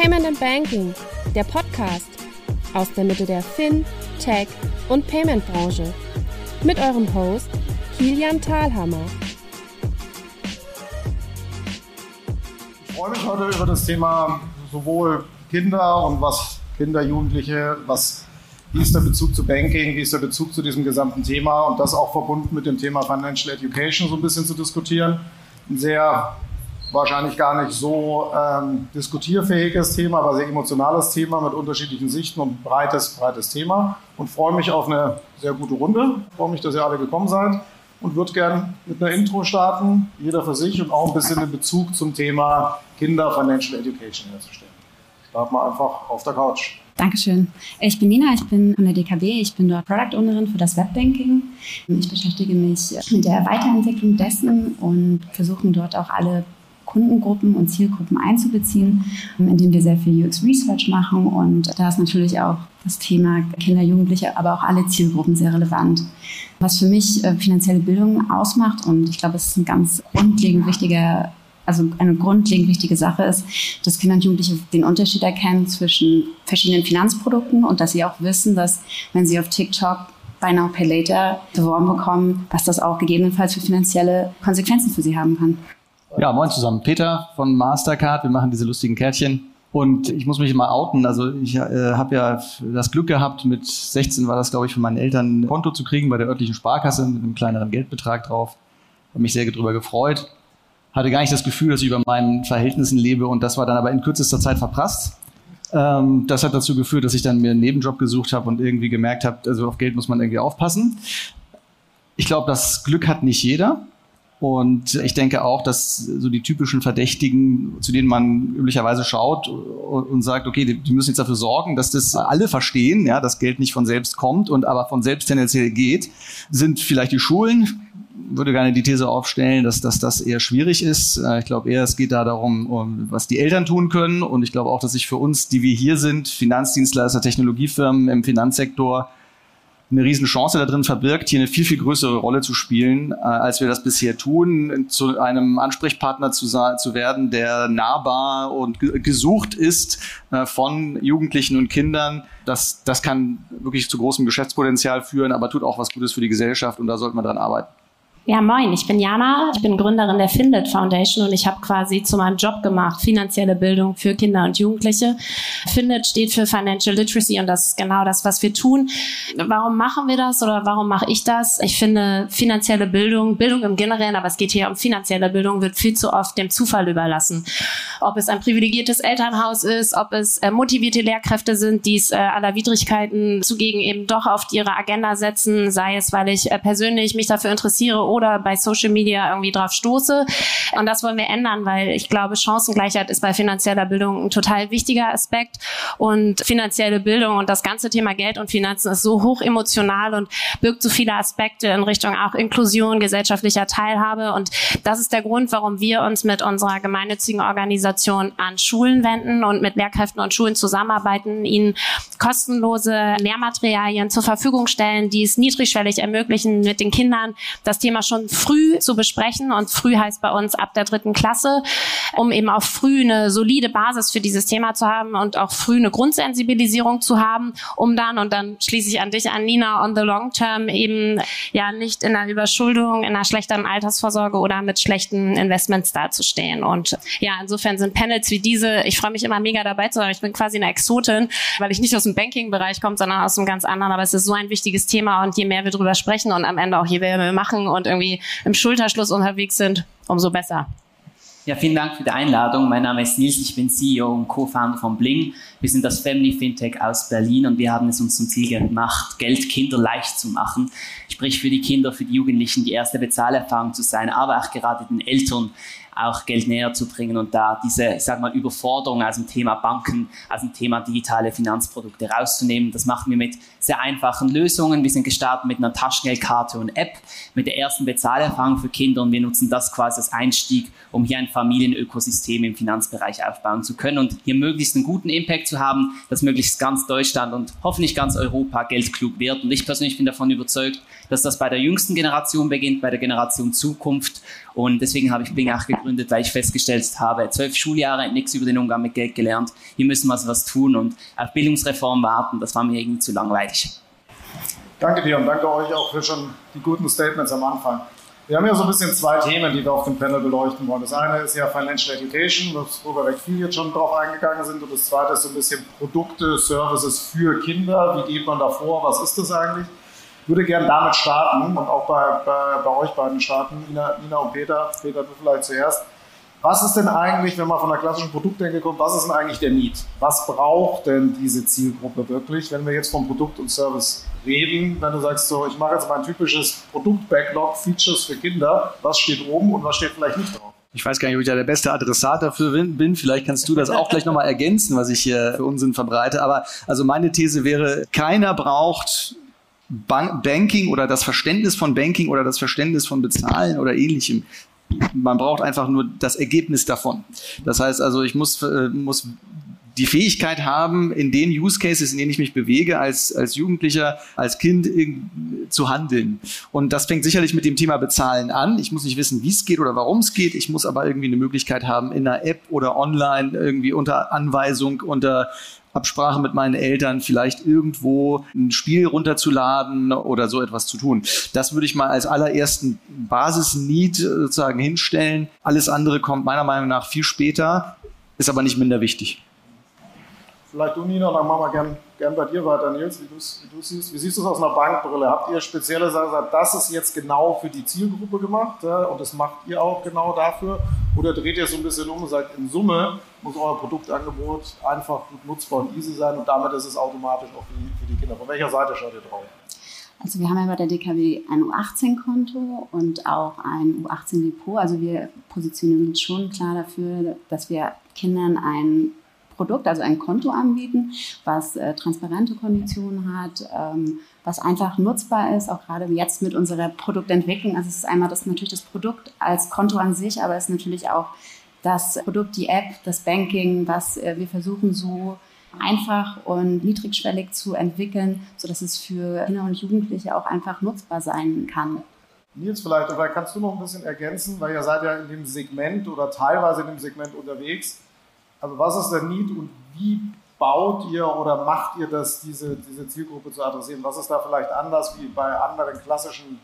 Payment and Banking, der Podcast aus der Mitte der Fin, Tech und Payment Branche. Mit eurem Host Kilian Thalhammer. Ich freue mich heute über das Thema sowohl Kinder und was Kinder, Jugendliche, was wie ist der Bezug zu Banking, wie ist der Bezug zu diesem gesamten Thema und das auch verbunden mit dem Thema Financial Education so ein bisschen zu diskutieren. Ein sehr wahrscheinlich gar nicht so ähm, diskutierfähiges Thema, aber sehr emotionales Thema mit unterschiedlichen Sichten und breites, breites Thema. Und freue mich auf eine sehr gute Runde. Freue mich, dass ihr alle gekommen seid und würde gern mit einer Intro starten, jeder für sich und auch ein bisschen den Bezug zum Thema Kinder Financial Education herzustellen. Starten wir einfach auf der Couch. Dankeschön. Ich bin Nina, ich bin von der DKB, ich bin dort Product Ownerin für das Webbanking. Ich beschäftige mich mit der Weiterentwicklung dessen und versuche dort auch alle Kundengruppen und Zielgruppen einzubeziehen, indem wir sehr viel UX Research machen. Und da ist natürlich auch das Thema Kinder, Jugendliche, aber auch alle Zielgruppen sehr relevant. Was für mich äh, finanzielle Bildung ausmacht, und ich glaube, es ist ein ganz grundlegend wichtiger also eine grundlegend wichtige Sache ist, dass Kinder und Jugendliche den Unterschied erkennen zwischen verschiedenen Finanzprodukten und dass sie auch wissen, dass wenn sie auf TikTok Buy Now Pay Later beworben bekommen, was das auch gegebenenfalls für finanzielle Konsequenzen für sie haben kann. Ja, moin zusammen. Peter von Mastercard. Wir machen diese lustigen Kärtchen. Und ich muss mich mal outen. Also ich äh, habe ja das Glück gehabt, mit 16 war das, glaube ich, von meinen Eltern ein Konto zu kriegen bei der örtlichen Sparkasse mit einem kleineren Geldbetrag drauf. Habe mich sehr darüber gefreut. Hatte gar nicht das Gefühl, dass ich über meinen Verhältnissen lebe und das war dann aber in kürzester Zeit verprasst. Ähm, das hat dazu geführt, dass ich dann mir einen Nebenjob gesucht habe und irgendwie gemerkt habe, also auf Geld muss man irgendwie aufpassen. Ich glaube, das Glück hat nicht jeder. Und ich denke auch, dass so die typischen Verdächtigen, zu denen man üblicherweise schaut und sagt, okay, die müssen jetzt dafür sorgen, dass das alle verstehen, ja, dass Geld nicht von selbst kommt und aber von selbst tendenziell geht, sind vielleicht die Schulen. Würde gerne die These aufstellen, dass, dass das eher schwierig ist. Äh, ich glaube eher, es geht da darum, um, was die Eltern tun können. Und ich glaube auch, dass sich für uns, die wir hier sind, Finanzdienstleister, Technologiefirmen im Finanzsektor, eine Riesenchance da drin verbirgt, hier eine viel, viel größere Rolle zu spielen, äh, als wir das bisher tun, zu einem Ansprechpartner zu, zu werden, der nahbar und gesucht ist äh, von Jugendlichen und Kindern. Das, das kann wirklich zu großem Geschäftspotenzial führen, aber tut auch was Gutes für die Gesellschaft und da sollte man dran arbeiten. Ja, moin, ich bin Jana, ich bin Gründerin der Findet Foundation und ich habe quasi zu meinem Job gemacht, finanzielle Bildung für Kinder und Jugendliche. Findet steht für Financial Literacy und das ist genau das, was wir tun. Warum machen wir das oder warum mache ich das? Ich finde, finanzielle Bildung, Bildung im Generellen, aber es geht hier um finanzielle Bildung, wird viel zu oft dem Zufall überlassen. Ob es ein privilegiertes Elternhaus ist, ob es äh, motivierte Lehrkräfte sind, die es äh, aller Widrigkeiten zugegen eben doch auf ihre Agenda setzen, sei es, weil ich äh, persönlich mich dafür interessiere oder bei Social Media irgendwie drauf stoße. Und das wollen wir ändern, weil ich glaube, Chancengleichheit ist bei finanzieller Bildung ein total wichtiger Aspekt. Und finanzielle Bildung und das ganze Thema Geld und Finanzen ist so hoch emotional und birgt so viele Aspekte in Richtung auch Inklusion, gesellschaftlicher Teilhabe. Und das ist der Grund, warum wir uns mit unserer gemeinnützigen Organisation an Schulen wenden und mit Lehrkräften und Schulen zusammenarbeiten, ihnen kostenlose Lehrmaterialien zur Verfügung stellen, die es niedrigschwellig ermöglichen, mit den Kindern das Thema Schon früh zu besprechen. Und früh heißt bei uns ab der dritten Klasse, um eben auch früh eine solide Basis für dieses Thema zu haben und auch früh eine Grundsensibilisierung zu haben, um dann, und dann schließe ich an dich an, Nina, on the long term eben ja nicht in einer Überschuldung, in einer schlechteren Altersvorsorge oder mit schlechten Investments dazustehen. Und ja, insofern sind Panels wie diese, ich freue mich immer mega dabei zu sein. Ich bin quasi eine Exotin, weil ich nicht aus dem Banking-Bereich komme, sondern aus einem ganz anderen. Aber es ist so ein wichtiges Thema und je mehr wir drüber sprechen und am Ende auch je mehr wir machen und irgendwie im Schulterschluss unterwegs sind, umso besser. Ja, vielen Dank für die Einladung. Mein Name ist Nils, ich bin CEO und Co-Founder von Bling. Wir sind das Family Fintech aus Berlin und wir haben es uns zum Ziel gemacht, Geld Kinder leicht zu machen. Sprich für die Kinder, für die Jugendlichen die erste Bezahlerfahrung zu sein, aber auch gerade den Eltern auch Geld näher zu bringen und da diese, ich sag mal, Überforderung aus dem Thema Banken, aus dem Thema digitale Finanzprodukte rauszunehmen. Das machen wir mit sehr einfachen Lösungen. Wir sind gestartet mit einer Taschengeldkarte und App, mit der ersten Bezahlerfahrung für Kinder und wir nutzen das quasi als Einstieg, um hier ein Familienökosystem im Finanzbereich aufbauen zu können und hier möglichst einen guten Impact zu haben, dass möglichst ganz Deutschland und hoffentlich ganz Europa geldklug wird. Und ich persönlich bin davon überzeugt, dass das bei der jüngsten Generation beginnt, bei der Generation Zukunft. Und deswegen habe ich Bing auch gegründet gegründet, weil ich festgestellt habe, zwölf Schuljahre, nichts über den Umgang mit Geld gelernt. Hier müssen wir was tun und auf Bildungsreform warten. Das war mir irgendwie zu langweilig. Danke dir und danke euch auch für schon die guten Statements am Anfang. Wir haben ja so ein bisschen zwei Themen, die wir auf dem Panel beleuchten wollen. Das eine ist ja Financial Education, wo wir viel jetzt schon drauf eingegangen sind. Und das zweite ist so ein bisschen Produkte, Services für Kinder. Wie geht man da vor? Was ist das eigentlich? Würde gerne damit starten und auch bei, bei, bei euch beiden starten, Nina, Nina und Peter. Peter, du vielleicht zuerst. Was ist denn eigentlich, wenn man von der klassischen Produktdenke kommt, was ist denn eigentlich der Need? Was braucht denn diese Zielgruppe wirklich, wenn wir jetzt vom Produkt und Service reden? Wenn du sagst, so, ich mache jetzt mein typisches Produkt-Backlog, Features für Kinder, was steht oben und was steht vielleicht nicht drauf? Ich weiß gar nicht, ob ich da der beste Adressat dafür bin. Vielleicht kannst du das auch gleich nochmal ergänzen, was ich hier für Unsinn verbreite. Aber also meine These wäre, keiner braucht Banking oder das Verständnis von Banking oder das Verständnis von Bezahlen oder ähnlichem man braucht einfach nur das Ergebnis davon. Das heißt also, ich muss, äh, muss die Fähigkeit haben, in den Use Cases, in denen ich mich bewege, als, als Jugendlicher, als Kind zu handeln. Und das fängt sicherlich mit dem Thema Bezahlen an. Ich muss nicht wissen, wie es geht oder warum es geht. Ich muss aber irgendwie eine Möglichkeit haben, in einer App oder online irgendwie unter Anweisung, unter Absprache mit meinen Eltern, vielleicht irgendwo ein Spiel runterzuladen oder so etwas zu tun. Das würde ich mal als allerersten Basis-Need sozusagen hinstellen. Alles andere kommt meiner Meinung nach viel später, ist aber nicht minder wichtig. Vielleicht du, Nina, dann machen wir gern, gern bei dir weiter, Nils, wie, du siehst. Wie siehst du es aus einer Bankbrille? Habt ihr spezielle Sachen das ist jetzt genau für die Zielgruppe gemacht ja, und das macht ihr auch genau dafür? Oder dreht ihr so ein bisschen um und sagt, in Summe muss euer Produktangebot einfach gut nutzbar und easy sein und damit ist es automatisch auch für die, für die Kinder. Von welcher Seite schaut ihr drauf? Also wir haben ja bei der DKW ein U18-Konto und auch ein U18-Depot. Also wir positionieren uns schon klar dafür, dass wir Kindern ein Produkt, also ein Konto anbieten, was äh, transparente Konditionen hat, ähm, was einfach nutzbar ist, auch gerade jetzt mit unserer Produktentwicklung. Also es ist einmal das natürlich das Produkt als Konto an sich, aber es ist natürlich auch das Produkt, die App, das Banking, was äh, wir versuchen so einfach und niedrigschwellig zu entwickeln, sodass es für Kinder und Jugendliche auch einfach nutzbar sein kann. Nils, vielleicht, vielleicht kannst du noch ein bisschen ergänzen, weil ihr seid ja in dem Segment oder teilweise in dem Segment unterwegs. Also was ist der Need und wie baut ihr oder macht ihr das, diese, diese Zielgruppe zu adressieren? Was ist da vielleicht anders wie bei anderen klassischen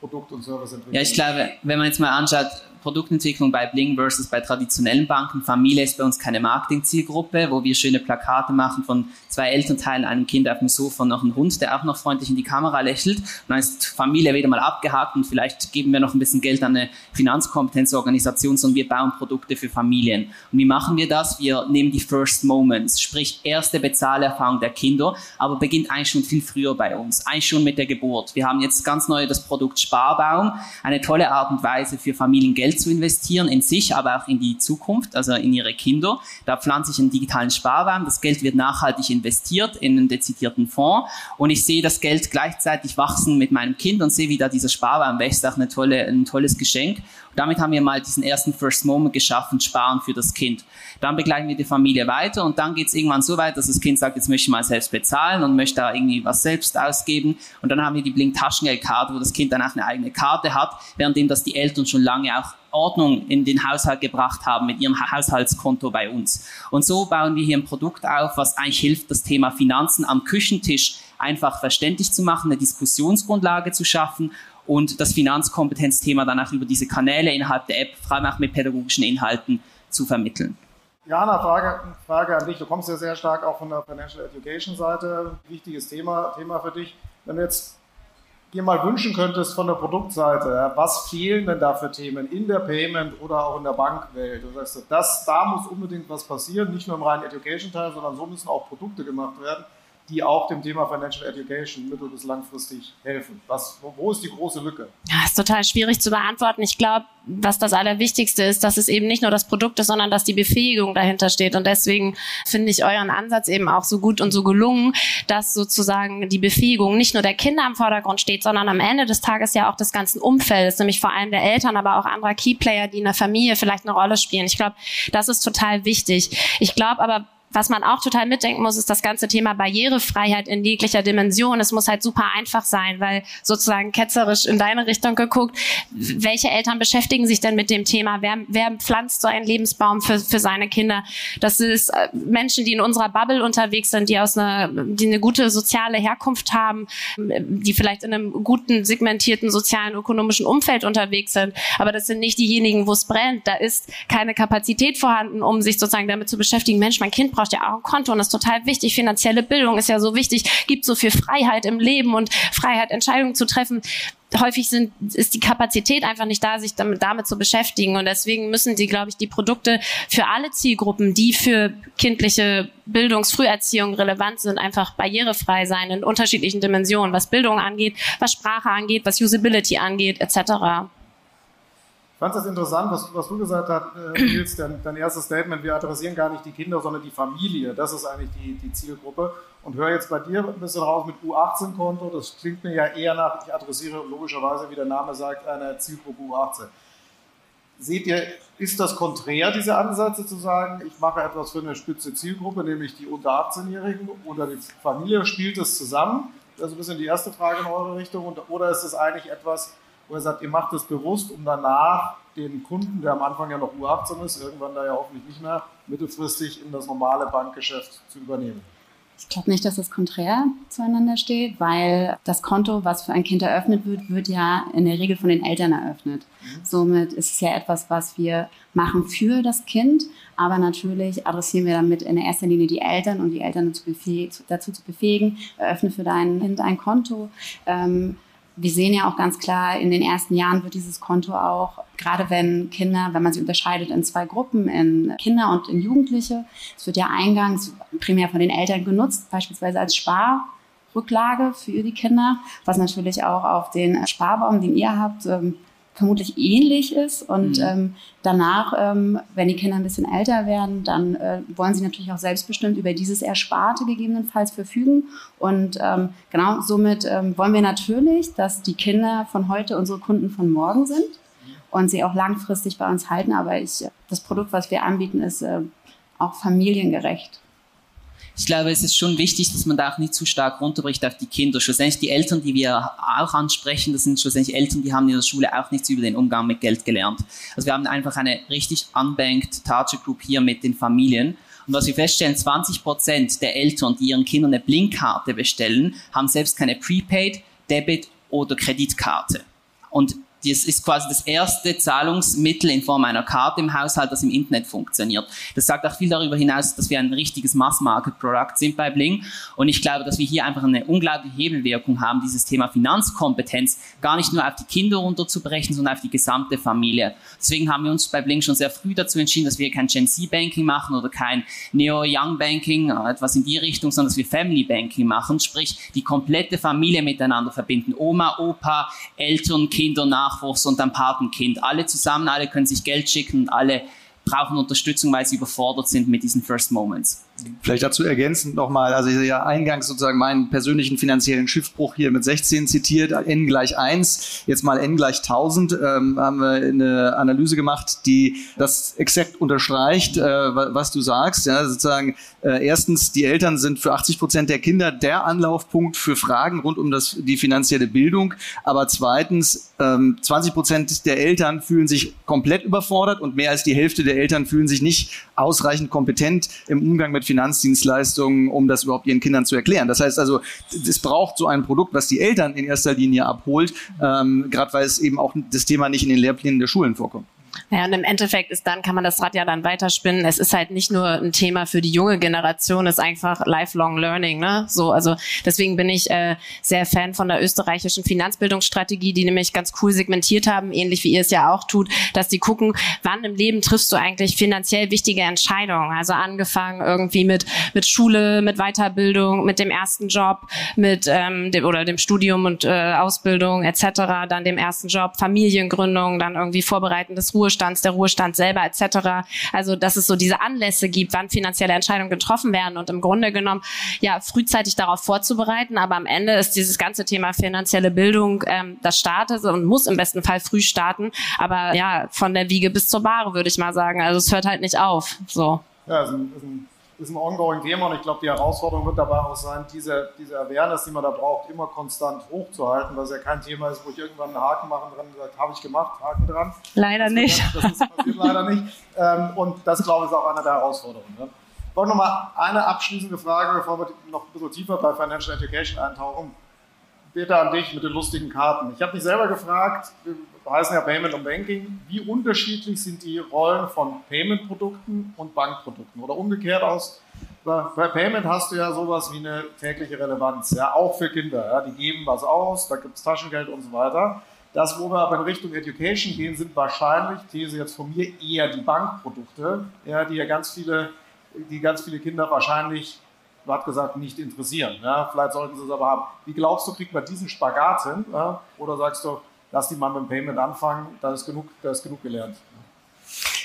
Produkt- und Serviceentwicklungen? Ja, ich glaube, wenn man jetzt mal anschaut, Produktentwicklung bei Bling versus bei traditionellen Banken. Familie ist bei uns keine Marketing-Zielgruppe, wo wir schöne Plakate machen von zwei Elternteilen, einem Kind auf dem Sofa und noch einem Hund, der auch noch freundlich in die Kamera lächelt. Und dann ist Familie wieder mal abgehakt und vielleicht geben wir noch ein bisschen Geld an eine Finanzkompetenzorganisation, sondern wir bauen Produkte für Familien. Und wie machen wir das? Wir nehmen die First Moments, sprich erste Bezahlerfahrung der Kinder, aber beginnt eigentlich schon viel früher bei uns, eigentlich schon mit der Geburt. Wir haben jetzt ganz neu das Produkt Sparbaum, eine tolle Art und Weise für Familien Geld zu investieren in sich, aber auch in die Zukunft, also in ihre Kinder. Da pflanze ich einen digitalen Sparbaum. Das Geld wird nachhaltig investiert in einen dezidierten Fonds und ich sehe das Geld gleichzeitig wachsen mit meinem Kind und sehe, wie da dieser Sparbaum wächst. Auch eine tolle, ein tolles Geschenk. Und damit haben wir mal diesen ersten First Moment geschaffen, Sparen für das Kind. Dann begleiten wir die Familie weiter und dann geht es irgendwann so weit, dass das Kind sagt, jetzt möchte ich mal selbst bezahlen und möchte da irgendwie was selbst ausgeben. Und dann haben wir die Blink Taschengeldkarte, wo das Kind dann auch eine eigene Karte hat, währenddem das die Eltern schon lange auch Ordnung in den Haushalt gebracht haben mit ihrem Haushaltskonto bei uns. Und so bauen wir hier ein Produkt auf, was eigentlich hilft, das Thema Finanzen am Küchentisch einfach verständlich zu machen, eine Diskussionsgrundlage zu schaffen und das Finanzkompetenzthema dann auch über diese Kanäle innerhalb der App, vor allem auch mit pädagogischen Inhalten, zu vermitteln. Jana, Frage, Frage an dich. Du kommst ja sehr stark auch von der Financial Education Seite. Wichtiges Thema, Thema für dich. Wenn du jetzt dir mal wünschen könntest von der Produktseite, was fehlen denn da für Themen in der Payment oder auch in der Bankwelt? Du sagst, das, da muss unbedingt was passieren, nicht nur im reinen Education-Teil, sondern so müssen auch Produkte gemacht werden die auch dem Thema Financial Education mittel- bis langfristig helfen? Was, wo ist die große Lücke? Ja, ist total schwierig zu beantworten. Ich glaube, was das Allerwichtigste ist, dass es eben nicht nur das Produkt ist, sondern dass die Befähigung dahinter steht. Und deswegen finde ich euren Ansatz eben auch so gut und so gelungen, dass sozusagen die Befähigung nicht nur der Kinder im Vordergrund steht, sondern am Ende des Tages ja auch des ganzen Umfeldes, nämlich vor allem der Eltern, aber auch anderer Keyplayer, die in der Familie vielleicht eine Rolle spielen. Ich glaube, das ist total wichtig. Ich glaube aber, was man auch total mitdenken muss, ist das ganze Thema Barrierefreiheit in jeglicher Dimension. Es muss halt super einfach sein, weil sozusagen ketzerisch in deine Richtung geguckt, welche Eltern beschäftigen sich denn mit dem Thema? Wer, wer pflanzt so einen Lebensbaum für, für seine Kinder? Das ist äh, Menschen, die in unserer Bubble unterwegs sind, die aus einer, die eine gute soziale Herkunft haben, die vielleicht in einem guten, segmentierten sozialen, ökonomischen Umfeld unterwegs sind. Aber das sind nicht diejenigen, wo es brennt. Da ist keine Kapazität vorhanden, um sich sozusagen damit zu beschäftigen. Mensch, mein Kind ja auch ein Konto und das ist total wichtig. Finanzielle Bildung ist ja so wichtig, gibt so viel Freiheit im Leben und Freiheit, Entscheidungen zu treffen häufig sind, ist die Kapazität einfach nicht da, sich damit, damit zu beschäftigen. Und deswegen müssen die, glaube ich, die Produkte für alle Zielgruppen, die für kindliche Bildungsfrüherziehung relevant sind, einfach barrierefrei sein in unterschiedlichen Dimensionen, was Bildung angeht, was Sprache angeht, was Usability angeht, etc. Ich fand das interessant, was, was du gesagt hast, äh, Nils, dein, dein, erstes Statement, wir adressieren gar nicht die Kinder, sondern die Familie. Das ist eigentlich die, die Zielgruppe. Und höre jetzt bei dir ein bisschen raus mit U18-Konto. Das klingt mir ja eher nach, ich adressiere logischerweise, wie der Name sagt, eine Zielgruppe U18. Seht ihr, ist das konträr, diese Ansätze zu sagen, ich mache etwas für eine spitze Zielgruppe, nämlich die unter 18-Jährigen oder die Familie, spielt es zusammen? Das ist ein bisschen die erste Frage in eure Richtung. Oder ist es eigentlich etwas, wo er sagt, ihr macht es bewusst, um danach den Kunden, der am Anfang ja noch U18 ist, irgendwann da ja hoffentlich nicht mehr, mittelfristig in das normale Bankgeschäft zu übernehmen. Ich glaube nicht, dass das konträr zueinander steht, weil das Konto, was für ein Kind eröffnet wird, wird ja in der Regel von den Eltern eröffnet. Mhm. Somit ist es ja etwas, was wir machen für das Kind, aber natürlich adressieren wir damit in erster Linie die Eltern und die Eltern dazu, befähigen, dazu zu befähigen, eröffne für dein Kind ein Konto. Ähm, wir sehen ja auch ganz klar, in den ersten Jahren wird dieses Konto auch, gerade wenn Kinder, wenn man sie unterscheidet in zwei Gruppen, in Kinder und in Jugendliche, es wird ja eingangs primär von den Eltern genutzt, beispielsweise als Sparrücklage für die Kinder, was natürlich auch auf den Sparbaum, den ihr habt, ähm, vermutlich ähnlich ist. Und mhm. ähm, danach, ähm, wenn die Kinder ein bisschen älter werden, dann äh, wollen sie natürlich auch selbstbestimmt über dieses Ersparte gegebenenfalls verfügen. Und ähm, genau somit ähm, wollen wir natürlich, dass die Kinder von heute unsere Kunden von morgen sind und sie auch langfristig bei uns halten. Aber ich, das Produkt, was wir anbieten, ist äh, auch familiengerecht ich glaube, es ist schon wichtig, dass man da auch nicht zu stark runterbricht auf die Kinder. Schlussendlich die Eltern, die wir auch ansprechen, das sind schlussendlich Eltern, die haben in der Schule auch nichts über den Umgang mit Geld gelernt. Also wir haben einfach eine richtig unbanked Target Group hier mit den Familien. Und was wir feststellen, 20 Prozent der Eltern, die ihren Kindern eine Blinkkarte bestellen, haben selbst keine Prepaid, Debit oder Kreditkarte. Und das ist quasi das erste Zahlungsmittel in Form einer Karte im Haushalt, das im Internet funktioniert. Das sagt auch viel darüber hinaus, dass wir ein richtiges Mass-Market-Produkt sind bei Bling. Und ich glaube, dass wir hier einfach eine unglaubliche Hebelwirkung haben, dieses Thema Finanzkompetenz gar nicht nur auf die Kinder runterzubrechen, sondern auf die gesamte Familie. Deswegen haben wir uns bei Bling schon sehr früh dazu entschieden, dass wir kein Gen Z-Banking machen oder kein Neo-Young-Banking, äh, etwas in die Richtung, sondern dass wir Family-Banking machen, sprich die komplette Familie miteinander verbinden. Oma, Opa, Eltern, Kinder, nach Nachwuchs und ein Patenkind. Alle zusammen, alle können sich Geld schicken alle brauchen Unterstützung, weil sie überfordert sind mit diesen First Moments. Vielleicht dazu ergänzend nochmal, also ich habe ja eingangs sozusagen meinen persönlichen finanziellen Schiffbruch hier mit 16 zitiert, n gleich 1, jetzt mal n gleich 1000, ähm, haben wir eine Analyse gemacht, die das exakt unterstreicht, äh, was du sagst. Ja, sozusagen äh, erstens, die Eltern sind für 80 Prozent der Kinder der Anlaufpunkt für Fragen rund um das, die finanzielle Bildung, aber zweitens, ähm, 20 Prozent der Eltern fühlen sich komplett überfordert und mehr als die Hälfte der Eltern fühlen sich nicht ausreichend kompetent im Umgang mit Finanzdienstleistungen, um das überhaupt ihren Kindern zu erklären. Das heißt also, es braucht so ein Produkt, was die Eltern in erster Linie abholt, ähm, gerade weil es eben auch das Thema nicht in den Lehrplänen der Schulen vorkommt. Ja, und im Endeffekt ist dann, kann man das Rad ja dann weiterspinnen. Es ist halt nicht nur ein Thema für die junge Generation, es ist einfach lifelong learning, ne? So, also deswegen bin ich äh, sehr Fan von der österreichischen Finanzbildungsstrategie, die nämlich ganz cool segmentiert haben, ähnlich wie ihr es ja auch tut, dass die gucken, wann im Leben triffst du eigentlich finanziell wichtige Entscheidungen. Also angefangen irgendwie mit, mit Schule, mit Weiterbildung, mit dem ersten Job, mit ähm, dem, oder dem Studium und äh, Ausbildung etc., dann dem ersten Job, Familiengründung, dann irgendwie vorbereitendes Ruhestands, der Ruhestand selber etc. Also dass es so diese Anlässe gibt, wann finanzielle Entscheidungen getroffen werden und im Grunde genommen ja frühzeitig darauf vorzubereiten. Aber am Ende ist dieses ganze Thema finanzielle Bildung, ähm, das startet und muss im besten Fall früh starten. Aber ja, von der Wiege bis zur Bahre würde ich mal sagen. Also es hört halt nicht auf. So. Ja, ist ein, ist ein ist ein ongoing Thema und ich glaube, die Herausforderung wird dabei auch sein, diese, diese Awareness, die man da braucht, immer konstant hochzuhalten, weil es ja kein Thema ist, wo ich irgendwann einen Haken machen dran und sage, habe ich gemacht, Haken dran. Leider das nicht. das ist, passiert leider nicht. Ähm, und das, glaube ich, ist auch eine der Herausforderungen. Ne? Ich wollte noch mal eine abschließende Frage, bevor wir noch ein bisschen tiefer bei Financial Education eintauchen. Peter, an dich mit den lustigen Karten. Ich habe mich selber gefragt, heißen ja Payment und Banking, wie unterschiedlich sind die Rollen von Payment-Produkten und Bankprodukten? Oder umgekehrt aus, bei Payment hast du ja sowas wie eine tägliche Relevanz, ja, auch für Kinder. Ja, die geben was aus, da gibt es Taschengeld und so weiter. Das, wo wir aber in Richtung Education gehen, sind wahrscheinlich, These jetzt von mir, eher die Bankprodukte, ja, die ja ganz viele, die ganz viele Kinder wahrscheinlich du gesagt, nicht interessieren. Ja? Vielleicht sollten sie es aber haben. Wie glaubst du, kriegt man diesen Spagat hin? Ja? Oder sagst du, lass die mal mit dem Payment anfangen, da ist genug, da ist genug gelernt?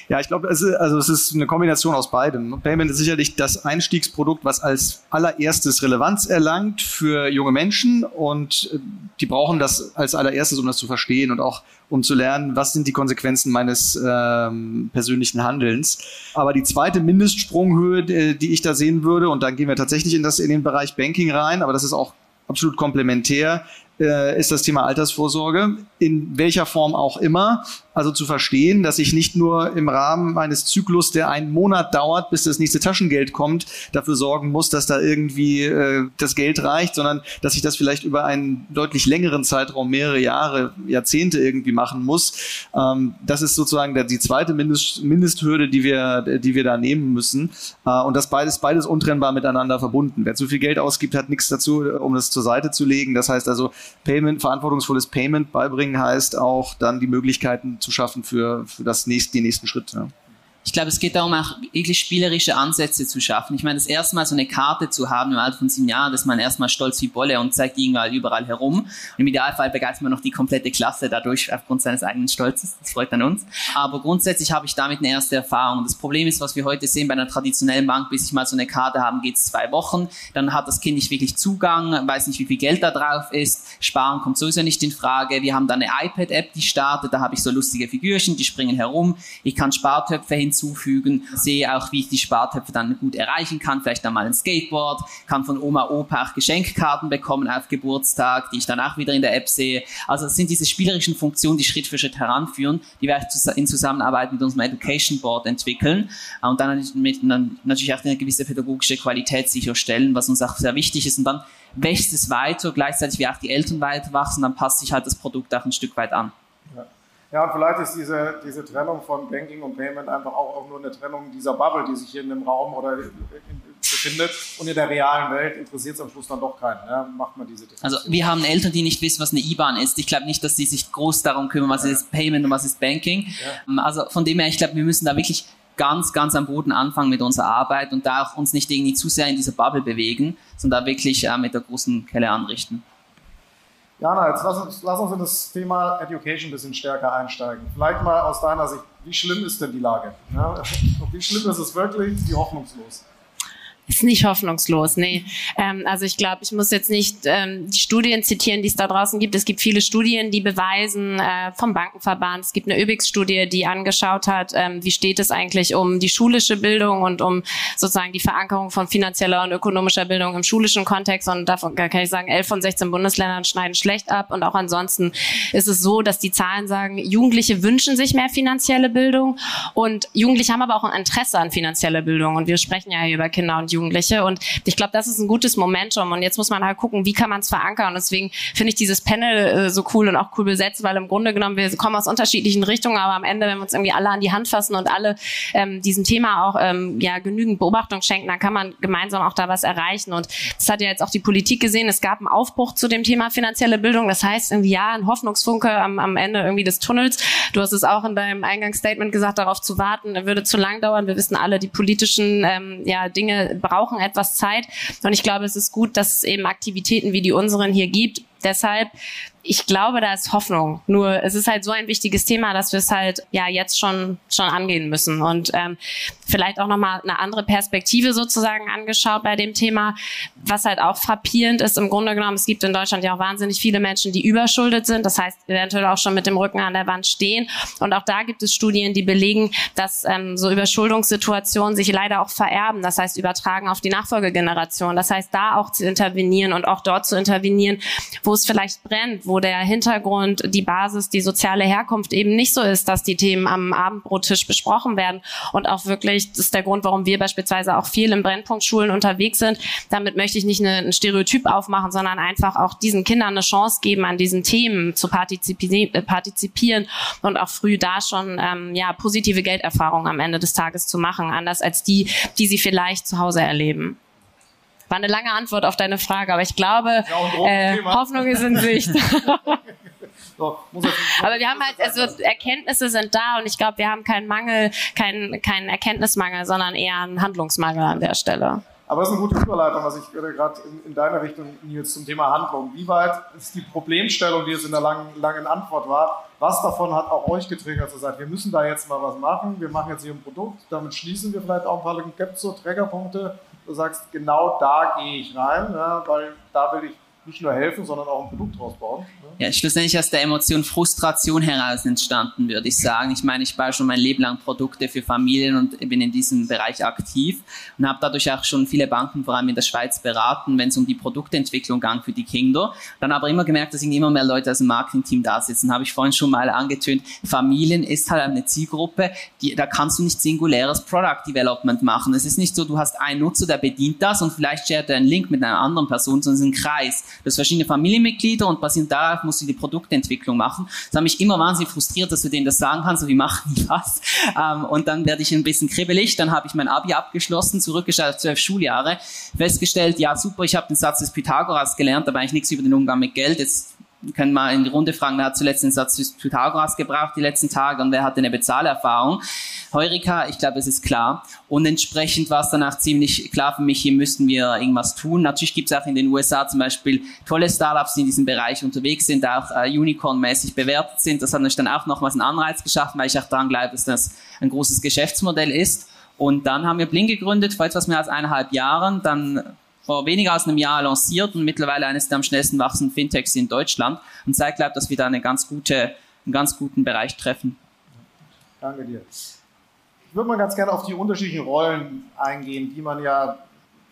Ja, ich glaube, es ist, also es ist eine Kombination aus beidem. Payment ist sicherlich das Einstiegsprodukt, was als allererstes Relevanz erlangt für junge Menschen und äh, die brauchen das als allererstes, um das zu verstehen und auch um zu lernen, was sind die Konsequenzen meines ähm, persönlichen Handelns. Aber die zweite Mindestsprunghöhe, die, die ich da sehen würde, und dann gehen wir tatsächlich in, das, in den Bereich Banking rein, aber das ist auch absolut komplementär, äh, ist das Thema Altersvorsorge, in welcher Form auch immer. Also zu verstehen, dass ich nicht nur im Rahmen meines Zyklus, der einen Monat dauert, bis das nächste Taschengeld kommt, dafür sorgen muss, dass da irgendwie äh, das Geld reicht, sondern dass ich das vielleicht über einen deutlich längeren Zeitraum, mehrere Jahre, Jahrzehnte irgendwie machen muss. Ähm, das ist sozusagen die zweite Mindest, Mindesthürde, die wir, die wir da nehmen müssen. Äh, und das beides, beides untrennbar miteinander verbunden. Wer zu viel Geld ausgibt, hat nichts dazu, um das zur Seite zu legen. Das heißt also, Payment, verantwortungsvolles Payment beibringen heißt auch dann die Möglichkeiten zu schaffen für, für das nächste, die nächsten Schritte. Ich glaube, es geht darum, auch wirklich spielerische Ansätze zu schaffen. Ich meine, das erste Mal so eine Karte zu haben im Alter von sieben Jahren, dass man erstmal stolz wie Bolle und zeigt irgendwann überall herum. Und im Idealfall begeistert man noch die komplette Klasse dadurch aufgrund seines eigenen Stolzes. Das freut dann uns. Aber grundsätzlich habe ich damit eine erste Erfahrung. Das Problem ist, was wir heute sehen bei einer traditionellen Bank, bis ich mal so eine Karte habe, geht es zwei Wochen. Dann hat das Kind nicht wirklich Zugang, weiß nicht, wie viel Geld da drauf ist. Sparen kommt sowieso nicht in Frage. Wir haben da eine iPad-App, die startet. Da habe ich so lustige Figürchen, die springen herum. Ich kann Spartöpfe hinzufügen hinzufügen, sehe auch, wie ich die Spartöpfe dann gut erreichen kann, vielleicht dann mal ein Skateboard, kann von Oma, Opa auch Geschenkkarten bekommen auf Geburtstag, die ich dann auch wieder in der App sehe. Also es sind diese spielerischen Funktionen, die Schritt für Schritt heranführen, die wir in Zusammenarbeit mit unserem Education Board entwickeln. Und dann, mit, dann natürlich auch eine gewisse pädagogische Qualität sicherstellen, was uns auch sehr wichtig ist. Und dann wächst es weiter, gleichzeitig wie auch die Eltern weiter wachsen, dann passt sich halt das Produkt auch ein Stück weit an. Ja, und vielleicht ist diese, diese Trennung von Banking und Payment einfach auch, auch nur eine Trennung dieser Bubble, die sich hier in dem Raum oder befindet. Und in der realen Welt interessiert es am Schluss dann doch keinen. Ja? Macht man diese Also wir haben Eltern, die nicht wissen, was eine IBAN ist. Ich glaube nicht, dass sie sich groß darum kümmern, was ja. ist Payment und was ist Banking. Ja. Also von dem her, ich glaube, wir müssen da wirklich ganz, ganz am Boden anfangen mit unserer Arbeit und da auch uns nicht irgendwie zu sehr in dieser Bubble bewegen, sondern da wirklich äh, mit der großen Kelle anrichten. Jana, jetzt lass uns, lass uns in das Thema Education ein bisschen stärker einsteigen. Vielleicht mal aus deiner Sicht, wie schlimm ist denn die Lage? Ja, wie schlimm ist es wirklich? Wie hoffnungslos? Ist nicht hoffnungslos, nee. Ähm, also ich glaube, ich muss jetzt nicht ähm, die Studien zitieren, die es da draußen gibt. Es gibt viele Studien, die beweisen äh, vom Bankenverband. Es gibt eine ÜBIX-Studie, die angeschaut hat, ähm, wie steht es eigentlich um die schulische Bildung und um sozusagen die Verankerung von finanzieller und ökonomischer Bildung im schulischen Kontext. Und davon kann ich sagen, 11 von 16 Bundesländern schneiden schlecht ab. Und auch ansonsten ist es so, dass die Zahlen sagen, Jugendliche wünschen sich mehr finanzielle Bildung und Jugendliche haben aber auch ein Interesse an finanzieller Bildung. Und wir sprechen ja hier über Kinder und Jugendliche. Und ich glaube, das ist ein gutes Momentum. Und jetzt muss man halt gucken, wie kann man es verankern. Und deswegen finde ich dieses Panel äh, so cool und auch cool besetzt, weil im Grunde genommen wir kommen aus unterschiedlichen Richtungen, aber am Ende, wenn wir uns irgendwie alle an die Hand fassen und alle ähm, diesem Thema auch ähm, ja genügend Beobachtung schenken, dann kann man gemeinsam auch da was erreichen. Und das hat ja jetzt auch die Politik gesehen. Es gab einen Aufbruch zu dem Thema finanzielle Bildung. Das heißt irgendwie ja ein Hoffnungsfunke am, am Ende irgendwie des Tunnels. Du hast es auch in deinem Eingangsstatement gesagt, darauf zu warten, würde zu lang dauern. Wir wissen alle, die politischen ähm, ja, Dinge brauchen etwas Zeit. Und ich glaube, es ist gut, dass es eben Aktivitäten wie die unseren hier gibt, Deshalb ich glaube, da ist Hoffnung. Nur es ist halt so ein wichtiges Thema, dass wir es halt ja jetzt schon schon angehen müssen und ähm, vielleicht auch noch mal eine andere Perspektive sozusagen angeschaut bei dem Thema, was halt auch frappierend ist. Im Grunde genommen, es gibt in Deutschland ja auch wahnsinnig viele Menschen, die überschuldet sind. Das heißt, eventuell auch schon mit dem Rücken an der Wand stehen. Und auch da gibt es Studien, die belegen, dass ähm, so Überschuldungssituationen sich leider auch vererben. Das heißt, übertragen auf die Nachfolgegeneration. Das heißt, da auch zu intervenieren und auch dort zu intervenieren, wo es vielleicht brennt, wo der Hintergrund, die Basis, die soziale Herkunft eben nicht so ist, dass die Themen am Abendbrottisch besprochen werden. Und auch wirklich, das ist der Grund, warum wir beispielsweise auch viel in Brennpunktschulen unterwegs sind. Damit möchte ich nicht eine, ein Stereotyp aufmachen, sondern einfach auch diesen Kindern eine Chance geben, an diesen Themen zu partizipieren, äh, partizipieren und auch früh da schon ähm, ja, positive Gelderfahrungen am Ende des Tages zu machen, anders als die, die sie vielleicht zu Hause erleben. War eine lange Antwort auf deine Frage, aber ich glaube, äh, Hoffnung ist in Sicht. so, aber wir haben halt, also Erkenntnisse sind da und ich glaube, wir haben keinen Mangel, keinen, keinen Erkenntnismangel, sondern eher einen Handlungsmangel an der Stelle. Aber das ist eine gute Überleitung, was ich gerade in, in, deiner Richtung, Nils, zum Thema Handlung. Wie weit ist die Problemstellung, die es in der langen, langen Antwort war, was davon hat auch euch getriggert zu sagen, wir müssen da jetzt mal was machen, wir machen jetzt hier ein Produkt, damit schließen wir vielleicht auch ein paar Gibt es so Trägerpunkte, du sagst, genau da gehe ich rein, ja, weil da will ich nicht nur helfen, sondern auch ein Produkt draus bauen. Ne? Ja, schlussendlich aus der Emotion Frustration heraus entstanden, würde ich sagen. Ich meine, ich baue schon mein Leben lang Produkte für Familien und bin in diesem Bereich aktiv und habe dadurch auch schon viele Banken, vor allem in der Schweiz, beraten, wenn es um die Produktentwicklung ging für die Kinder. Dann aber immer gemerkt, dass immer mehr Leute aus dem Marketingteam da sitzen. Habe ich vorhin schon mal angetönt. Familien ist halt eine Zielgruppe, die, da kannst du nicht singuläres Product Development machen. Es ist nicht so, du hast einen Nutzer, der bedient das und vielleicht shared er einen Link mit einer anderen Person, sondern es ist ein Kreis. Du hast verschiedene Familienmitglieder und basierend darauf musst du die Produktentwicklung machen. Das hat mich immer wahnsinnig frustriert, dass du denen das sagen kannst, so wie machen die was. Ähm, und dann werde ich ein bisschen kribbelig, dann habe ich mein Abi abgeschlossen, zurückgeschaut auf zwölf Schuljahre, festgestellt, ja super, ich habe den Satz des Pythagoras gelernt, aber eigentlich nichts über den Umgang mit Geld. Jetzt können wir in die Runde fragen, wer hat zuletzt den Satz des Pythagoras gebraucht die letzten Tage und wer hatte eine Bezahlerfahrung. Heurika, ich glaube, es ist klar. Und entsprechend war es danach ziemlich klar für mich, hier müssten wir irgendwas tun. Natürlich gibt es auch in den USA zum Beispiel tolle Startups, die in diesem Bereich unterwegs sind, auch äh, Unicorn-mäßig bewertet sind. Das hat natürlich dann auch nochmals einen Anreiz geschaffen, weil ich auch daran glaube, dass das ein großes Geschäftsmodell ist. Und dann haben wir Bling gegründet, vor etwas mehr als eineinhalb Jahren. Dann vor weniger als einem Jahr lanciert und mittlerweile eines der am schnellsten wachsenden Fintechs in Deutschland. Und zeigt, glaube dass wir da eine ganz gute, einen ganz guten Bereich treffen. Danke dir. Ich würde mal ganz gerne auf die unterschiedlichen Rollen eingehen, die man ja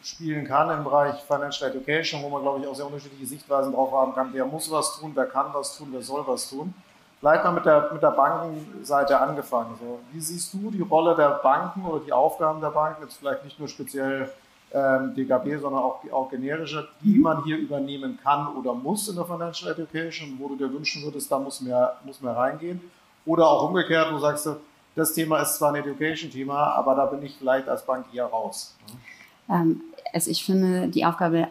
spielen kann im Bereich Financial Education, wo man, glaube ich, auch sehr unterschiedliche Sichtweisen drauf haben kann. Wer muss was tun, wer kann was tun, wer soll was tun. Vielleicht mal mit der, mit der Bankenseite angefangen. So, wie siehst du die Rolle der Banken oder die Aufgaben der Banken, jetzt vielleicht nicht nur speziell ähm, DKB, sondern auch, auch generische, die mhm. man hier übernehmen kann oder muss in der Financial Education, wo du dir wünschen würdest, da muss mehr, muss mehr reingehen. Oder auch umgekehrt, du sagst, das Thema ist zwar ein Education-Thema, aber da bin ich vielleicht als Bank eher raus. Ähm, also ich finde, die Aufgabe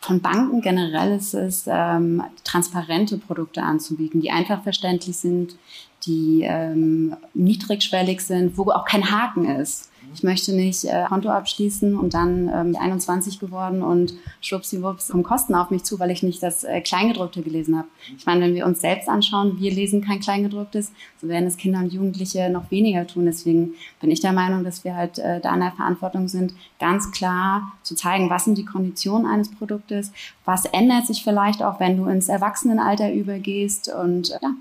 von Banken generell ist es, ähm, transparente Produkte anzubieten, die einfach verständlich sind, die ähm, niedrigschwellig sind, wo auch kein Haken ist. Ich möchte nicht äh, Konto abschließen und dann ähm, 21 geworden und schwuppsiwupps kommen Kosten auf mich zu, weil ich nicht das äh, Kleingedruckte gelesen habe. Ich meine, wenn wir uns selbst anschauen, wir lesen kein Kleingedrucktes, so werden es Kinder und Jugendliche noch weniger tun. Deswegen bin ich der Meinung, dass wir halt äh, da in der Verantwortung sind, ganz klar zu zeigen, was sind die Konditionen eines Produktes, was ändert sich vielleicht auch, wenn du ins Erwachsenenalter übergehst und äh, ja,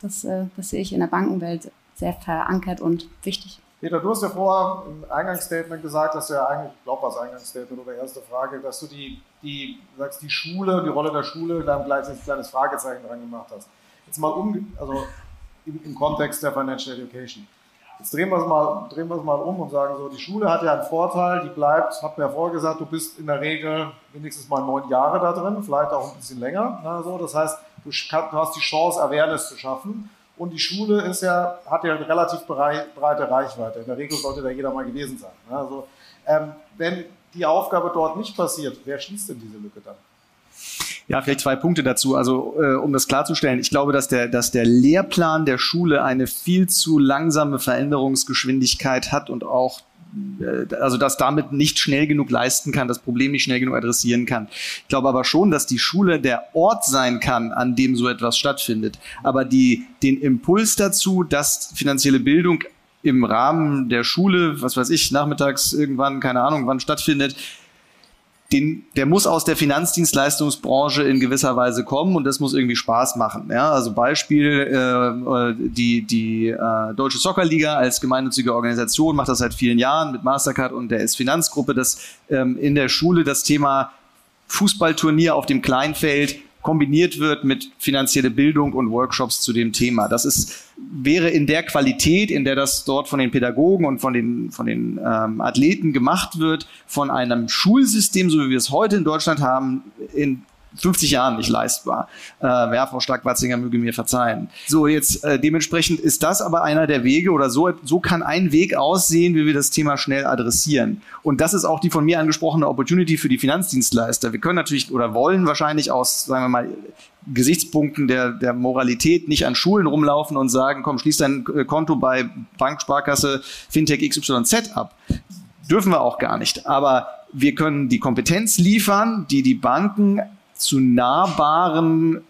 das, äh, das sehe ich in der Bankenwelt sehr verankert und wichtig. Peter, du hast ja vorher im Eingangsstatement gesagt, dass du ja eigentlich, ich glaube, das Eingangsstatement oder erste Frage, dass du die, die, sagst, die Schule, die Rolle der Schule, da ein kleines Fragezeichen dran gemacht hast. Jetzt mal um, also im, im Kontext der Financial Education. Jetzt drehen wir es mal, drehen wir es mal um und sagen so, die Schule hat ja einen Vorteil, die bleibt, hab mir ja gesagt, du bist in der Regel wenigstens mal neun Jahre da drin, vielleicht auch ein bisschen länger. Na, so. Das heißt, du hast die Chance, Awareness zu schaffen. Und die Schule ist ja, hat ja eine relativ breite Reichweite. In der Regel sollte da jeder mal gewesen sein. Also, ähm, wenn die Aufgabe dort nicht passiert, wer schließt denn diese Lücke dann? Ja, vielleicht zwei Punkte dazu. Also, äh, um das klarzustellen, ich glaube, dass der, dass der Lehrplan der Schule eine viel zu langsame Veränderungsgeschwindigkeit hat und auch also das damit nicht schnell genug leisten kann, das Problem nicht schnell genug adressieren kann. Ich glaube aber schon, dass die Schule der Ort sein kann, an dem so etwas stattfindet. Aber die, den Impuls dazu, dass finanzielle Bildung im Rahmen der Schule, was weiß ich, nachmittags irgendwann, keine Ahnung, wann stattfindet, den, der muss aus der Finanzdienstleistungsbranche in gewisser Weise kommen und das muss irgendwie Spaß machen. Ja, also Beispiel äh, die die äh, Deutsche Soccerliga als gemeinnützige Organisation macht das seit vielen Jahren mit Mastercard und der S-Finanzgruppe, dass ähm, in der Schule das Thema Fußballturnier auf dem Kleinfeld kombiniert wird mit finanzielle Bildung und Workshops zu dem Thema. Das ist, wäre in der Qualität, in der das dort von den Pädagogen und von den, von den ähm, Athleten gemacht wird, von einem Schulsystem, so wie wir es heute in Deutschland haben, in 50 Jahren nicht leistbar. Äh, ja, Frau Stark-Watzinger möge mir verzeihen. So, jetzt äh, dementsprechend ist das aber einer der Wege oder so, so kann ein Weg aussehen, wie wir das Thema schnell adressieren. Und das ist auch die von mir angesprochene Opportunity für die Finanzdienstleister. Wir können natürlich oder wollen wahrscheinlich aus, sagen wir mal, Gesichtspunkten der, der Moralität nicht an Schulen rumlaufen und sagen, komm, schließ dein äh, Konto bei Bank, Sparkasse, Fintech XYZ ab. Dürfen wir auch gar nicht. Aber wir können die Kompetenz liefern, die die Banken zu nahbaren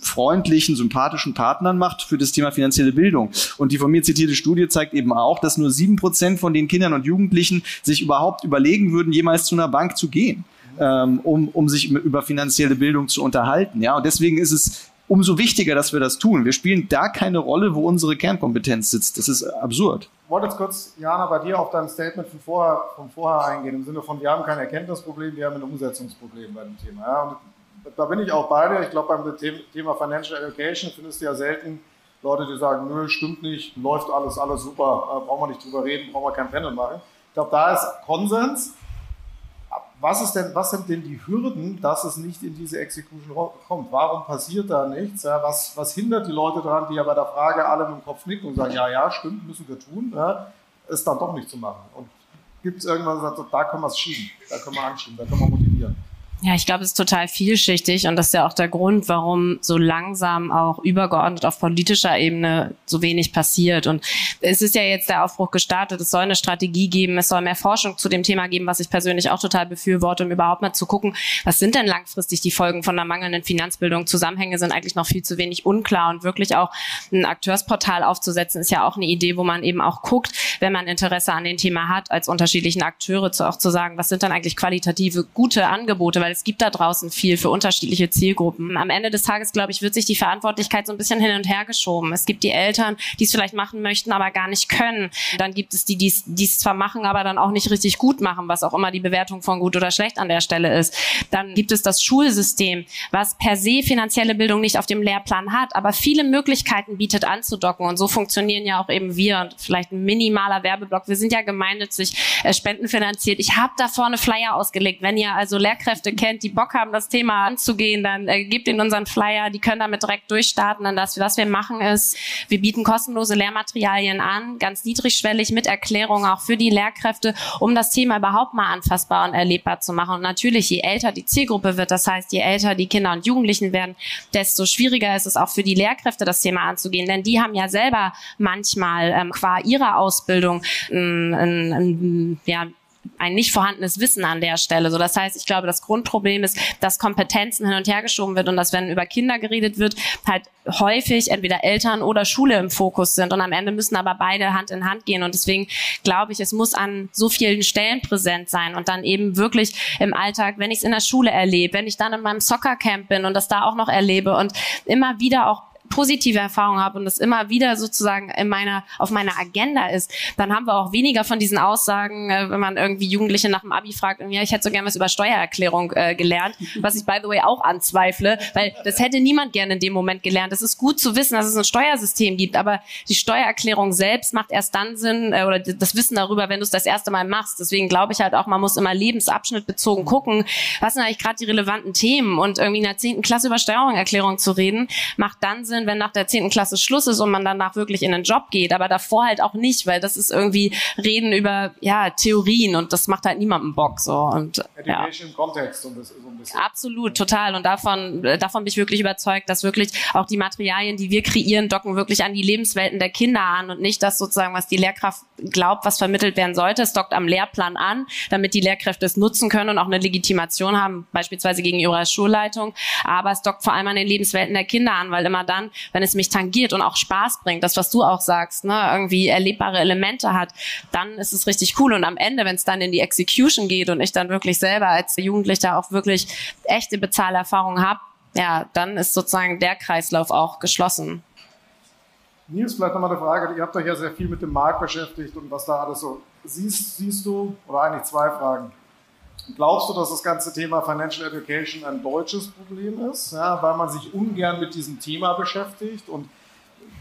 freundlichen, sympathischen Partnern macht für das Thema finanzielle Bildung. Und die von mir zitierte Studie zeigt eben auch, dass nur sieben Prozent von den Kindern und Jugendlichen sich überhaupt überlegen würden, jemals zu einer Bank zu gehen, ähm, um, um sich über finanzielle Bildung zu unterhalten. Ja, und deswegen ist es umso wichtiger, dass wir das tun. Wir spielen da keine Rolle, wo unsere Kernkompetenz sitzt. Das ist absurd. Ich wollte jetzt kurz, Jana, bei dir auf dein Statement von vorher, von vorher eingehen, im Sinne von, wir haben kein Erkenntnisproblem, wir haben ein Umsetzungsproblem bei dem Thema. Ja, da bin ich auch bei dir. Ich glaube, beim Thema Financial Education findest du ja selten Leute, die sagen, nö, stimmt nicht, läuft alles, alles super, äh, brauchen wir nicht drüber reden, brauchen wir kein Panel machen. Ich glaube, da ist Konsens. Was, ist denn, was sind denn die Hürden, dass es nicht in diese Execution kommt? Warum passiert da nichts? Was, was hindert die Leute daran, die ja bei der Frage alle mit dem Kopf nicken und sagen, ja, ja, stimmt, müssen wir tun, es dann doch nicht zu machen? Und gibt es irgendwann, da können wir es schieben, da können wir anschieben, da können wir motivieren. Ja, ich glaube, es ist total vielschichtig und das ist ja auch der Grund, warum so langsam auch übergeordnet auf politischer Ebene so wenig passiert. Und es ist ja jetzt der Aufbruch gestartet, es soll eine Strategie geben, es soll mehr Forschung zu dem Thema geben, was ich persönlich auch total befürworte, um überhaupt mal zu gucken, was sind denn langfristig die Folgen von der mangelnden Finanzbildung. Zusammenhänge sind eigentlich noch viel zu wenig unklar und wirklich auch ein Akteursportal aufzusetzen, ist ja auch eine Idee, wo man eben auch guckt, wenn man Interesse an dem Thema hat, als unterschiedlichen Akteure zu, auch zu sagen, was sind dann eigentlich qualitative, gute Angebote, weil es gibt da draußen viel für unterschiedliche Zielgruppen. Am Ende des Tages, glaube ich, wird sich die Verantwortlichkeit so ein bisschen hin und her geschoben. Es gibt die Eltern, die es vielleicht machen möchten, aber gar nicht können. Dann gibt es die, die es zwar machen, aber dann auch nicht richtig gut machen, was auch immer die Bewertung von gut oder schlecht an der Stelle ist. Dann gibt es das Schulsystem, was per se finanzielle Bildung nicht auf dem Lehrplan hat, aber viele Möglichkeiten bietet anzudocken. Und so funktionieren ja auch eben wir und vielleicht ein minimaler Werbeblock. Wir sind ja gemeinnützig äh, spendenfinanziert. Ich habe da vorne Flyer ausgelegt. Wenn ihr also Lehrkräfte kennt, die Bock haben, das Thema anzugehen, dann äh, gebt ihnen unseren Flyer. Die können damit direkt durchstarten. Dann das, was wir machen ist, wir bieten kostenlose Lehrmaterialien an, ganz niedrigschwellig mit Erklärung auch für die Lehrkräfte, um das Thema überhaupt mal anfassbar und erlebbar zu machen. Und natürlich, je älter die Zielgruppe wird, das heißt, je älter die Kinder und Jugendlichen werden, desto schwieriger ist es auch für die Lehrkräfte, das Thema anzugehen. Denn die haben ja selber manchmal ähm, qua ihrer Ausbildung ein, ein, ja, ein nicht vorhandenes Wissen an der Stelle. So, das heißt, ich glaube, das Grundproblem ist, dass Kompetenzen hin und her geschoben wird und dass, wenn über Kinder geredet wird, halt häufig entweder Eltern oder Schule im Fokus sind. Und am Ende müssen aber beide Hand in Hand gehen. Und deswegen glaube ich, es muss an so vielen Stellen präsent sein und dann eben wirklich im Alltag, wenn ich es in der Schule erlebe, wenn ich dann in meinem Soccercamp bin und das da auch noch erlebe und immer wieder auch positive Erfahrungen habe und das immer wieder sozusagen in meiner, auf meiner Agenda ist, dann haben wir auch weniger von diesen Aussagen, äh, wenn man irgendwie Jugendliche nach dem Abi fragt, ja, ich hätte so gerne was über Steuererklärung äh, gelernt, was ich by the way auch anzweifle, weil das hätte niemand gerne in dem Moment gelernt. Es ist gut zu wissen, dass es ein Steuersystem gibt, aber die Steuererklärung selbst macht erst dann Sinn, äh, oder das Wissen darüber, wenn du es das erste Mal machst. Deswegen glaube ich halt auch, man muss immer lebensabschnittbezogen gucken, was sind eigentlich gerade die relevanten Themen und irgendwie in der zehnten Klasse über Steuererklärung zu reden, macht dann Sinn, Wahnsinn, wenn nach der zehnten Klasse Schluss ist und man danach wirklich in den Job geht, aber davor halt auch nicht, weil das ist irgendwie Reden über ja Theorien und das macht halt niemandem Bock so und Education ja. im Kontext so ein bisschen. Absolut, total und davon davon bin ich wirklich überzeugt, dass wirklich auch die Materialien, die wir kreieren, docken wirklich an die Lebenswelten der Kinder an und nicht das sozusagen, was die Lehrkraft glaubt, was vermittelt werden sollte. Es dockt am Lehrplan an, damit die Lehrkräfte es nutzen können und auch eine Legitimation haben, beispielsweise gegen ihre Schulleitung. Aber es dockt vor allem an den Lebenswelten der Kinder an, weil immer dann, wenn es mich tangiert und auch Spaß bringt, das, was du auch sagst, ne, irgendwie erlebbare Elemente hat, dann ist es richtig cool. Und am Ende, wenn es dann in die Execution geht und ich dann wirklich selber als Jugendlicher auch wirklich echte Bezahlerfahrung habe, ja, dann ist sozusagen der Kreislauf auch geschlossen. Nils, vielleicht nochmal eine Frage. Ihr habt euch ja sehr viel mit dem Markt beschäftigt und was da alles so. Siehst, siehst du, oder eigentlich zwei Fragen. Glaubst du, dass das ganze Thema Financial Education ein deutsches Problem ist, ja, weil man sich ungern mit diesem Thema beschäftigt und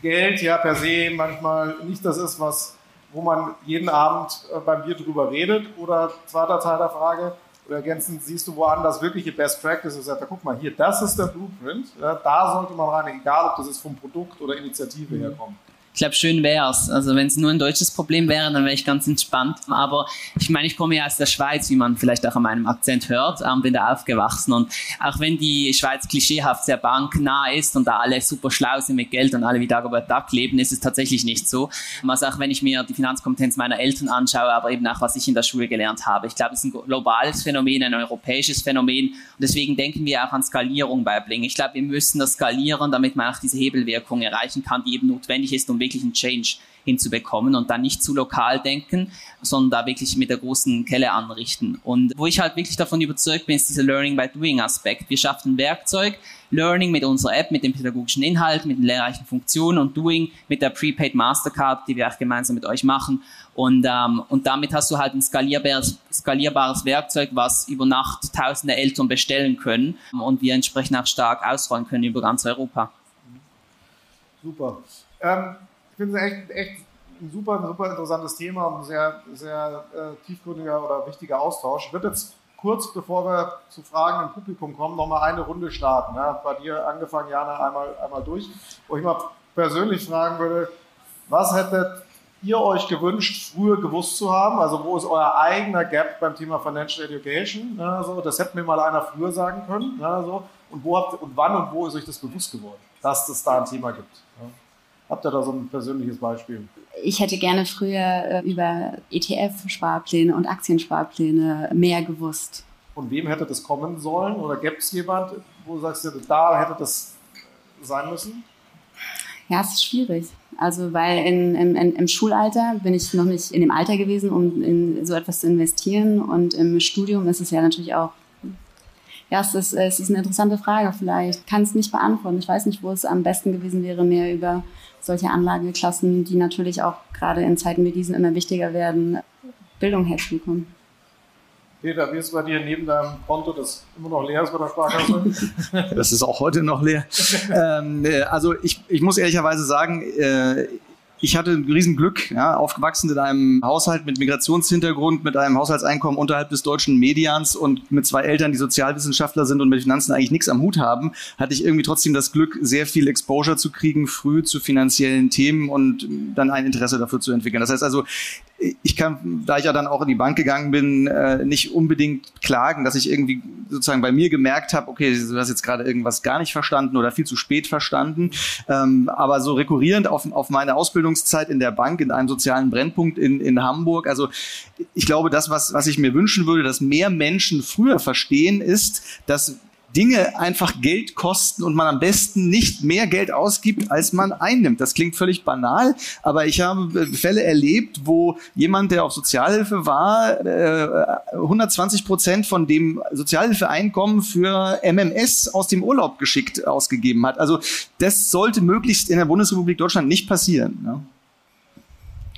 Geld ja per se manchmal nicht das ist, was, wo man jeden Abend äh, beim Bier drüber redet? Oder zweiter Teil der Frage, oder ergänzend siehst du woanders wirkliche Best Practices, sagt, guck mal hier, das ist der Blueprint, ja, da sollte man rein, egal ob das jetzt vom Produkt oder Initiative herkommt. Ich glaube, schön wäre es. Also wenn es nur ein deutsches Problem wäre, dann wäre ich ganz entspannt. Aber ich meine, ich komme ja aus der Schweiz, wie man vielleicht auch an meinem Akzent hört, ähm, bin da aufgewachsen. Und auch wenn die Schweiz klischeehaft sehr banknah ist und da alle super schlau sind mit Geld und alle wie Dagobert Duck leben, ist es tatsächlich nicht so. Also auch wenn ich mir die Finanzkompetenz meiner Eltern anschaue, aber eben auch was ich in der Schule gelernt habe. Ich glaube, es ist ein globales Phänomen, ein europäisches Phänomen. Und deswegen denken wir auch an Skalierung bei Bling. Ich glaube, wir müssen das skalieren, damit man auch diese Hebelwirkung erreichen kann, die eben notwendig ist, um wirklich wirklichen Change hinzubekommen und dann nicht zu lokal denken, sondern da wirklich mit der großen Kelle anrichten. Und wo ich halt wirklich davon überzeugt bin, ist dieser Learning by Doing Aspekt. Wir schaffen ein Werkzeug, Learning mit unserer App, mit dem pädagogischen Inhalt, mit den lehrreichen Funktionen und Doing mit der Prepaid Mastercard, die wir auch gemeinsam mit euch machen. Und, ähm, und damit hast du halt ein skalierbares, skalierbares Werkzeug, was über Nacht tausende Eltern bestellen können und wir entsprechend auch stark ausrollen können über ganz Europa. Super. Ähm finde es echt, echt ein super, super interessantes Thema und ein sehr, sehr äh, tiefgründiger oder wichtiger Austausch. Ich würde jetzt kurz, bevor wir zu Fragen im Publikum kommen, nochmal eine Runde starten. Ja, bei dir angefangen, Jana, einmal, einmal durch, wo ich mal persönlich fragen würde, was hättet ihr euch gewünscht, früher gewusst zu haben? Also wo ist euer eigener Gap beim Thema Financial Education? Ja, so, das hätte mir mal einer früher sagen können. Ja, so. und, wo habt, und wann und wo ist euch das bewusst geworden, dass es da ein Thema gibt? Ja. Habt ihr da so ein persönliches Beispiel? Ich hätte gerne früher äh, über ETF-Sparpläne und Aktiensparpläne mehr gewusst. Von wem hätte das kommen sollen? Oder gäbe es jemand, wo du sagst, da hätte das sein müssen? Ja, es ist schwierig. Also, weil in, in, in, im Schulalter bin ich noch nicht in dem Alter gewesen, um in so etwas zu investieren. Und im Studium ist es ja natürlich auch ja, es ist, es ist eine interessante Frage. Vielleicht kann es nicht beantworten. Ich weiß nicht, wo es am besten gewesen wäre, mehr über solche Anlageklassen, die natürlich auch gerade in Zeiten wie diesen immer wichtiger werden, Bildung herzubekommen. Peter, wie ist es bei dir neben deinem Konto, das immer noch leer ist bei der Sparkasse? das ist auch heute noch leer. ähm, äh, also ich, ich muss ehrlicherweise sagen, äh, ich hatte ein Riesenglück, ja, aufgewachsen in einem Haushalt mit Migrationshintergrund, mit einem Haushaltseinkommen unterhalb des deutschen Medians und mit zwei Eltern, die Sozialwissenschaftler sind und mit Finanzen eigentlich nichts am Hut haben, hatte ich irgendwie trotzdem das Glück, sehr viel Exposure zu kriegen, früh zu finanziellen Themen und dann ein Interesse dafür zu entwickeln. Das heißt also, ich kann, da ich ja dann auch in die Bank gegangen bin, äh, nicht unbedingt klagen, dass ich irgendwie sozusagen bei mir gemerkt habe, okay, du hast jetzt gerade irgendwas gar nicht verstanden oder viel zu spät verstanden. Ähm, aber so rekurrierend auf, auf meine Ausbildungszeit in der Bank, in einem sozialen Brennpunkt in, in Hamburg, also ich glaube, das, was, was ich mir wünschen würde, dass mehr Menschen früher verstehen, ist, dass Dinge einfach Geld kosten und man am besten nicht mehr Geld ausgibt, als man einnimmt. Das klingt völlig banal, aber ich habe Fälle erlebt, wo jemand, der auf Sozialhilfe war, 120 Prozent von dem Sozialhilfeeinkommen für MMS aus dem Urlaub geschickt ausgegeben hat. Also das sollte möglichst in der Bundesrepublik Deutschland nicht passieren. Ja,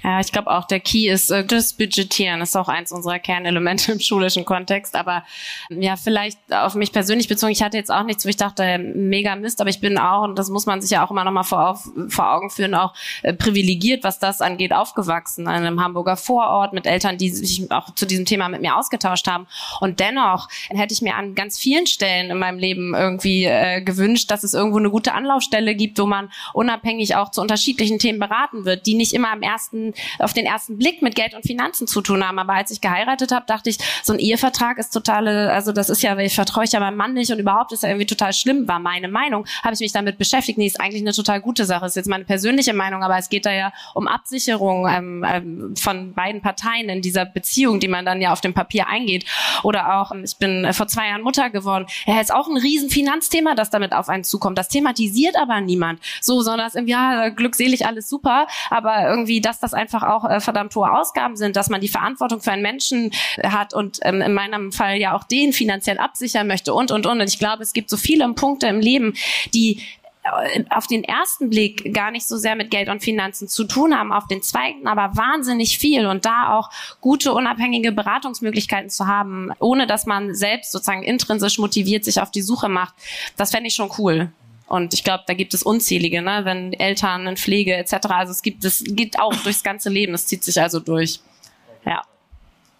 ich glaube auch, der Key ist äh, das Budgetieren. Ist auch eins unserer Kernelemente im schulischen Kontext. Aber ja, vielleicht auf mich persönlich bezogen. Ich hatte jetzt auch nichts, wo ich dachte, mega Mist, aber ich bin auch, und das muss man sich ja auch immer noch mal vor, vor Augen führen, auch äh, privilegiert, was das angeht, aufgewachsen. In einem Hamburger Vorort mit Eltern, die sich auch zu diesem Thema mit mir ausgetauscht haben. Und dennoch hätte ich mir an ganz vielen Stellen in meinem Leben irgendwie äh, gewünscht, dass es irgendwo eine gute Anlaufstelle gibt, wo man unabhängig auch zu unterschiedlichen Themen beraten wird, die nicht immer am ersten auf den ersten Blick mit Geld und Finanzen zu tun haben. Aber als ich geheiratet habe, dachte ich, so ein Ehevertrag ist totale, also das ist ja, ich vertraue ich ja meinem Mann nicht und überhaupt ist ja irgendwie total schlimm, war meine Meinung. Habe ich mich damit beschäftigt. Nee, ist eigentlich eine total gute Sache. Ist jetzt meine persönliche Meinung, aber es geht da ja um Absicherung ähm, ähm, von beiden Parteien in dieser Beziehung, die man dann ja auf dem Papier eingeht. Oder auch, ich bin äh, vor zwei Jahren Mutter geworden. Ja, ist auch ein riesen Finanzthema, das damit auf einen zukommt. Das thematisiert aber niemand. So, sondern das irgendwie, ja, glückselig alles super, aber irgendwie, dass das einfach auch äh, verdammt hohe Ausgaben sind, dass man die Verantwortung für einen Menschen äh, hat und ähm, in meinem Fall ja auch den finanziell absichern möchte und, und, und. Und ich glaube, es gibt so viele Punkte im Leben, die äh, auf den ersten Blick gar nicht so sehr mit Geld und Finanzen zu tun haben, auf den zweiten aber wahnsinnig viel und da auch gute unabhängige Beratungsmöglichkeiten zu haben, ohne dass man selbst sozusagen intrinsisch motiviert sich auf die Suche macht, das fände ich schon cool. Und ich glaube, da gibt es unzählige, ne? wenn Eltern in Pflege etc. Also es gibt, es geht auch durchs ganze Leben. Es zieht sich also durch. Ja.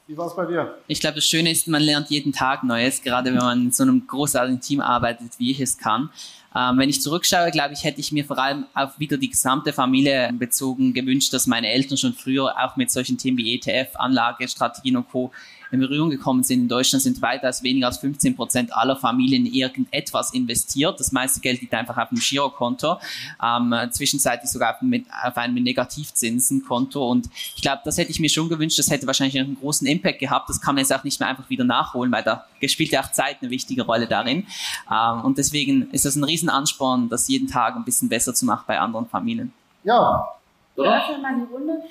Wie war es bei dir? Ich glaube, das Schöne ist, man lernt jeden Tag Neues, gerade wenn man in so einem großartigen Team arbeitet, wie ich es kann. Ähm, wenn ich zurückschaue, glaube ich, hätte ich mir vor allem auf wieder die gesamte Familie bezogen gewünscht, dass meine Eltern schon früher auch mit solchen Themen wie ETF, Anlage, Strategien und Co in Berührung gekommen sind. In Deutschland sind weitaus weniger als 15 Prozent aller Familien in irgendetwas investiert. Das meiste Geld liegt einfach auf dem Girokonto, ähm, zwischenzeitlich sogar auf, mit, auf einem Negativzinsenkonto. Und ich glaube, das hätte ich mir schon gewünscht. Das hätte wahrscheinlich einen großen Impact gehabt. Das kann man jetzt auch nicht mehr einfach wieder nachholen, weil da spielt ja auch Zeit eine wichtige Rolle darin. Ähm, und deswegen ist das ein Riesenansporn, das jeden Tag ein bisschen besser zu machen bei anderen Familien. Ja. Wir öffnen mal die Runde.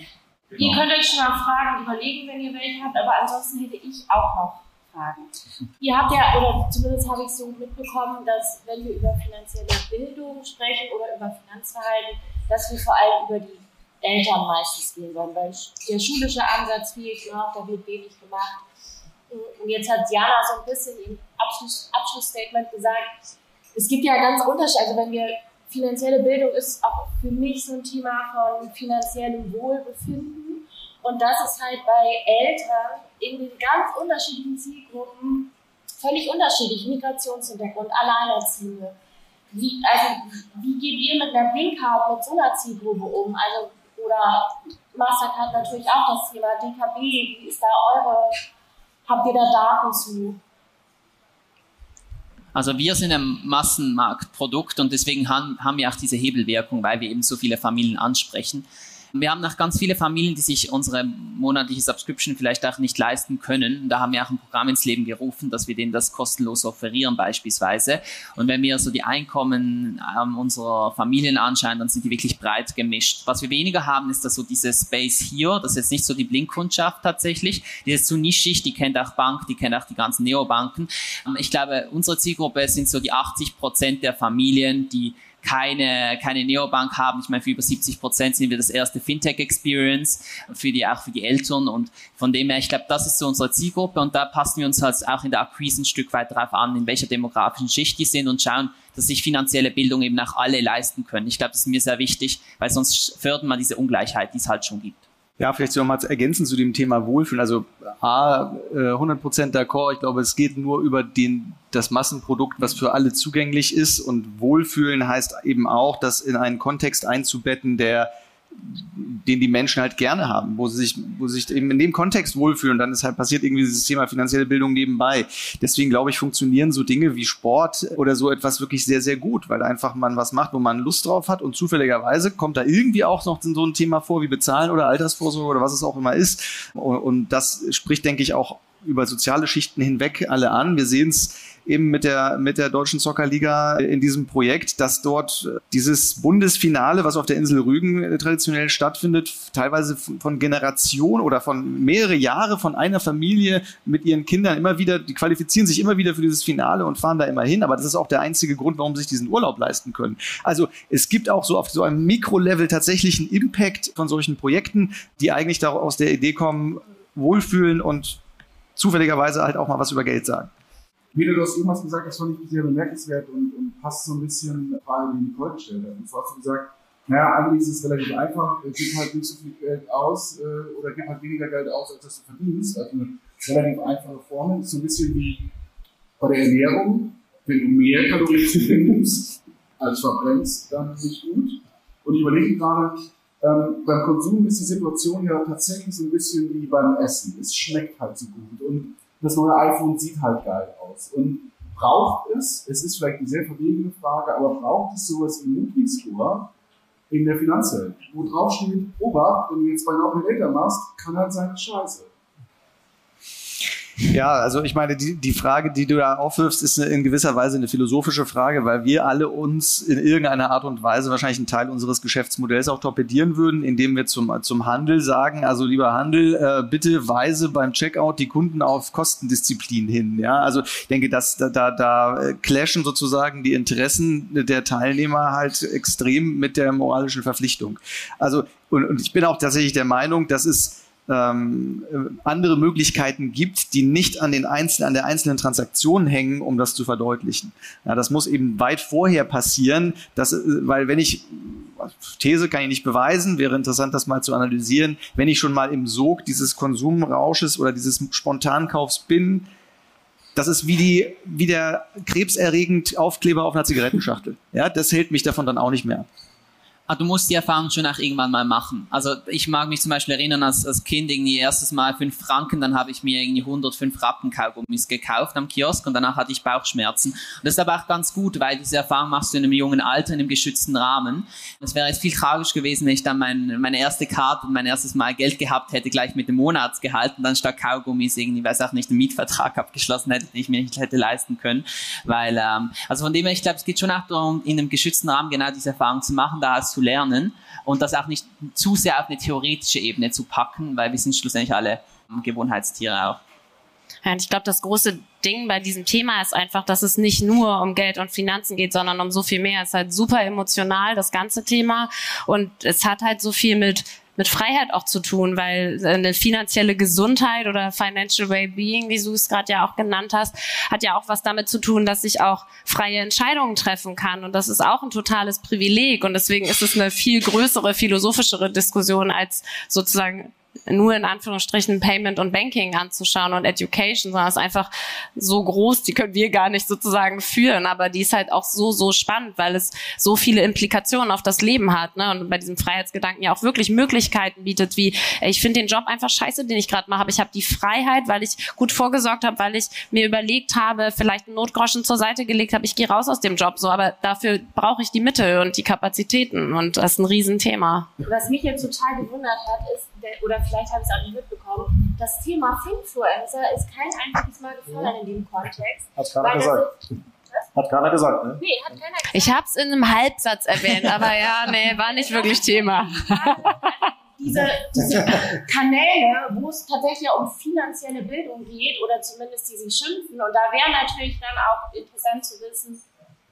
Ihr könnt euch schon mal Fragen überlegen, wenn ihr welche habt, aber ansonsten hätte ich auch noch Fragen. Ihr habt ja, oder zumindest habe ich so mitbekommen, dass wenn wir über finanzielle Bildung sprechen oder über Finanzverhalten, dass wir vor allem über die Eltern meistens gehen wollen, weil der schulische Ansatz fehlt noch, da wird wenig gemacht. Und jetzt hat Jana so ein bisschen im Abschluss, Abschlussstatement gesagt, es gibt ja ganz Unterschiede, also wenn wir finanzielle Bildung ist auch für mich so ein Thema von finanziellem Wohlbefinden. Und das ist halt bei Eltern in den ganz unterschiedlichen Zielgruppen völlig unterschiedlich. Migrationshintergrund, Alleinerziehende. Wie, also, wie geht ihr mit einer Blinkcard mit so einer Zielgruppe um? Also, oder Mastercard natürlich auch das Thema DKB. Wie ist da eure, habt ihr da Daten zu? Also wir sind ein Massenmarktprodukt und deswegen haben, wir auch diese Hebelwirkung, weil wir eben so viele Familien ansprechen. Wir haben noch ganz viele Familien, die sich unsere monatliche Subscription vielleicht auch nicht leisten können. Da haben wir auch ein Programm ins Leben gerufen, dass wir denen das kostenlos offerieren beispielsweise. Und wenn wir so die Einkommen ähm, unserer Familien anschauen, dann sind die wirklich breit gemischt. Was wir weniger haben, ist dass so diese Space hier. Das ist jetzt nicht so die Blinkkundschaft tatsächlich. Die ist zu nischig, die kennt auch Bank, die kennt auch die ganzen Neobanken. Ähm, ich glaube, unsere Zielgruppe sind so die 80 Prozent der Familien, die keine, keine Neobank haben. Ich meine, für über 70 Prozent sind wir das erste Fintech-Experience, für die, auch für die Eltern. Und von dem her, ich glaube, das ist so unsere Zielgruppe und da passen wir uns halt auch in der Akquise ein Stück weit drauf an, in welcher demografischen Schicht die sind und schauen, dass sich finanzielle Bildung eben auch alle leisten können. Ich glaube, das ist mir sehr wichtig, weil sonst fördern wir diese Ungleichheit, die es halt schon gibt. Ja, vielleicht noch mal ergänzen zu dem Thema Wohlfühlen. Also A, 100% äh, d'accord. Ich glaube, es geht nur über den, das Massenprodukt, was für alle zugänglich ist. Und Wohlfühlen heißt eben auch, das in einen Kontext einzubetten, der den die Menschen halt gerne haben, wo sie sich, wo sie sich eben in dem Kontext wohlfühlen. Dann ist halt passiert irgendwie dieses Thema finanzielle Bildung nebenbei. Deswegen glaube ich, funktionieren so Dinge wie Sport oder so etwas wirklich sehr, sehr gut, weil einfach man was macht, wo man Lust drauf hat und zufälligerweise kommt da irgendwie auch noch so ein Thema vor wie Bezahlen oder Altersvorsorge oder was es auch immer ist. Und das spricht, denke ich, auch über soziale Schichten hinweg alle an. Wir sehen es eben mit der, mit der Deutschen Soccerliga in diesem Projekt, dass dort dieses Bundesfinale, was auf der Insel Rügen äh, traditionell stattfindet, teilweise von Generation oder von mehrere Jahre von einer Familie mit ihren Kindern immer wieder, die qualifizieren sich immer wieder für dieses Finale und fahren da immer hin. Aber das ist auch der einzige Grund, warum sie sich diesen Urlaub leisten können. Also es gibt auch so auf so einem Mikrolevel tatsächlich einen Impact von solchen Projekten, die eigentlich aus der Idee kommen, wohlfühlen und zufälligerweise halt auch mal was über Geld sagen. Peter, du hast irgendwas gesagt, das fand ich sehr bemerkenswert und, und passt so ein bisschen der Frage, die Nicole gestellt hat. Und zwar hast du gesagt, naja, eigentlich ist es relativ einfach, gib halt nicht so viel Geld aus äh, oder gib halt weniger Geld aus, als das du verdienst. Also eine relativ einfache Formel. So ein bisschen wie bei der Ernährung. Wenn du mehr Kalorien nimmst, als verbrennst, dann nicht gut. Und ich überlege gerade, ähm, beim Konsum ist die Situation ja tatsächlich so ein bisschen wie beim Essen. Es schmeckt halt so gut. Und das neue iPhone sieht halt geil aus. Und braucht es, es ist vielleicht eine sehr verwegene Frage, aber braucht es sowas wie Nutri-Score in der Finanzwelt, wo drauf steht, Obacht, wenn du jetzt bei Now Later machst, kann halt sein Scheiße. Ja, also ich meine, die, die Frage, die du da aufwirfst, ist in gewisser Weise eine philosophische Frage, weil wir alle uns in irgendeiner Art und Weise wahrscheinlich einen Teil unseres Geschäftsmodells auch torpedieren würden, indem wir zum, zum Handel sagen, also lieber Handel, äh, bitte weise beim Checkout die Kunden auf Kostendisziplin hin. Ja, also ich denke, dass da, da, da clashen sozusagen die Interessen der Teilnehmer halt extrem mit der moralischen Verpflichtung. Also und, und ich bin auch tatsächlich der Meinung, dass es ähm, andere Möglichkeiten gibt, die nicht an, den einzelnen, an der einzelnen Transaktion hängen, um das zu verdeutlichen. Ja, das muss eben weit vorher passieren, dass, äh, weil wenn ich These kann ich nicht beweisen, wäre interessant, das mal zu analysieren. Wenn ich schon mal im Sog dieses Konsumrausches oder dieses Spontankaufs bin, das ist wie die, wie der krebserregend Aufkleber auf einer Zigarettenschachtel. Ja, das hält mich davon dann auch nicht mehr ab ah, du musst die Erfahrung schon auch irgendwann mal machen. Also ich mag mich zum Beispiel erinnern, als, als Kind irgendwie erstes Mal fünf Franken, dann habe ich mir irgendwie 105 Rappenkaugummis gekauft am Kiosk und danach hatte ich Bauchschmerzen. Und das ist aber auch ganz gut, weil diese Erfahrung machst du in einem jungen Alter, in einem geschützten Rahmen. Es wäre jetzt viel tragisch gewesen, wenn ich dann mein, meine erste Karte und mein erstes Mal Geld gehabt hätte, gleich mit dem Monatsgehalt und dann statt Kaugummis irgendwie, weiß auch nicht, einen Mietvertrag abgeschlossen hätte, den ich mir nicht hätte leisten können. Weil, ähm, also von dem her, ich glaube, es geht schon auch darum, in einem geschützten Rahmen genau diese Erfahrung zu machen. Da hast du lernen und das auch nicht zu sehr auf eine theoretische Ebene zu packen, weil wir sind schlussendlich alle Gewohnheitstiere auch. Ja, und ich glaube, das große Ding bei diesem Thema ist einfach, dass es nicht nur um Geld und Finanzen geht, sondern um so viel mehr. Es ist halt super emotional, das ganze Thema. Und es hat halt so viel mit mit Freiheit auch zu tun, weil eine finanzielle Gesundheit oder Financial Wellbeing, wie du es gerade ja auch genannt hast, hat ja auch was damit zu tun, dass ich auch freie Entscheidungen treffen kann. Und das ist auch ein totales Privileg. Und deswegen ist es eine viel größere, philosophischere Diskussion als sozusagen nur in Anführungsstrichen Payment und Banking anzuschauen und Education, sondern es ist einfach so groß, die können wir gar nicht sozusagen führen, aber die ist halt auch so, so spannend, weil es so viele Implikationen auf das Leben hat ne? und bei diesem Freiheitsgedanken ja auch wirklich Möglichkeiten bietet, wie ich finde den Job einfach scheiße, den ich gerade mache, aber ich habe die Freiheit, weil ich gut vorgesorgt habe, weil ich mir überlegt habe, vielleicht einen Notgroschen zur Seite gelegt habe, ich gehe raus aus dem Job, so, aber dafür brauche ich die Mittel und die Kapazitäten und das ist ein Riesenthema. Was mich jetzt total gewundert hat, ist, oder vielleicht habe ich es auch nicht mitbekommen, das Thema Finfluencer ist kein einziges Mal gefallen in dem Kontext. Hat keiner gesagt. Hat keiner gesagt, ne? Nee, hat keiner gesagt. Ich habe es in einem Halbsatz erwähnt, aber ja, nee, war nicht wirklich Thema. diese, diese Kanäle, wo es tatsächlich um finanzielle Bildung geht oder zumindest die sich schimpfen. Und da wäre natürlich dann auch interessant zu wissen,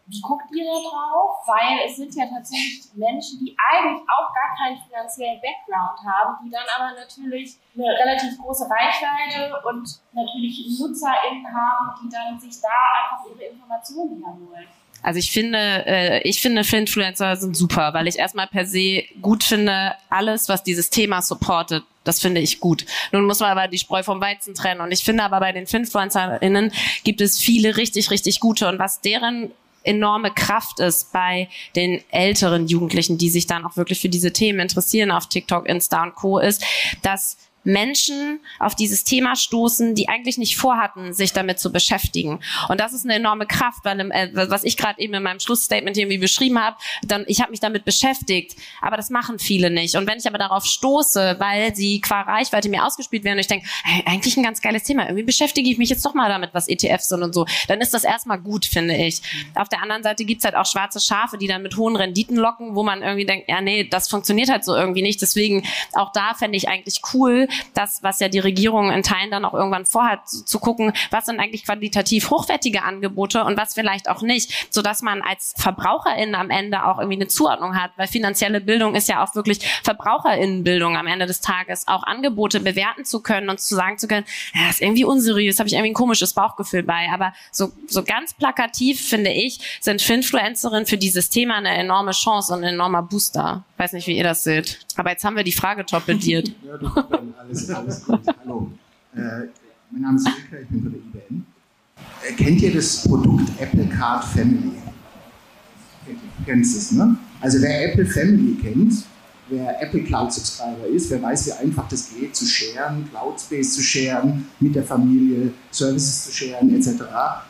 wie guckt ihr da drauf? Weil es sind ja tatsächlich Menschen, die eigentlich auch gar keinen finanziellen Background haben, die dann aber natürlich eine relativ große Reichweite und natürlich NutzerInnen haben, die dann sich da einfach ihre Informationen herholen. Also ich finde, äh, ich finde Influencer sind super, weil ich erstmal per se gut finde, alles, was dieses Thema supportet, das finde ich gut. Nun muss man aber die Spreu vom Weizen trennen. Und ich finde aber bei den FinfluencerInnen gibt es viele richtig, richtig gute. Und was deren enorme Kraft ist bei den älteren Jugendlichen, die sich dann auch wirklich für diese Themen interessieren auf TikTok, Insta und Co., ist, dass Menschen auf dieses Thema stoßen, die eigentlich nicht vorhatten, sich damit zu beschäftigen. Und das ist eine enorme Kraft, weil äh, was ich gerade eben in meinem Schlussstatement irgendwie beschrieben habe, dann ich habe mich damit beschäftigt, aber das machen viele nicht. Und wenn ich aber darauf stoße, weil sie qua Reichweite mir ausgespielt werden und ich denke, hey, eigentlich ein ganz geiles Thema, irgendwie beschäftige ich mich jetzt doch mal damit, was ETFs sind und so, dann ist das erstmal gut, finde ich. Auf der anderen Seite gibt's halt auch schwarze Schafe, die dann mit hohen Renditen locken, wo man irgendwie denkt, ja nee, das funktioniert halt so irgendwie nicht. Deswegen auch da fände ich eigentlich cool, das, was ja die Regierung in Teilen dann auch irgendwann vorhat, zu gucken, was sind eigentlich qualitativ hochwertige Angebote und was vielleicht auch nicht, sodass man als Verbraucherin am Ende auch irgendwie eine Zuordnung hat, weil finanzielle Bildung ist ja auch wirklich Verbraucherinnenbildung am Ende des Tages, auch Angebote bewerten zu können und zu sagen zu können, ja, das ist irgendwie unseriös, habe ich irgendwie ein komisches Bauchgefühl bei, aber so, so ganz plakativ, finde ich, sind Finfluencerinnen für dieses Thema eine enorme Chance und ein enormer Booster. Weiß nicht, wie ihr das seht. Aber jetzt haben wir die Frage torpediert. ja, du, alles, alles gut. Hallo. Äh, mein Name ist Wilke, ich bin von der IBM. Äh, kennt ihr das Produkt Apple Card Family? Du kennst es, ne? Also wer Apple Family kennt, wer Apple Cloud Subscriber ist, wer weiß, wie einfach das geht, zu sharen, Cloud Space zu sharen, mit der Familie Services zu sharen, etc.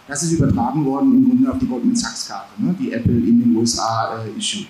Das ist übertragen worden im Grunde auf die Goldman Sachs Karte, ne, die Apple in den USA äh, issued.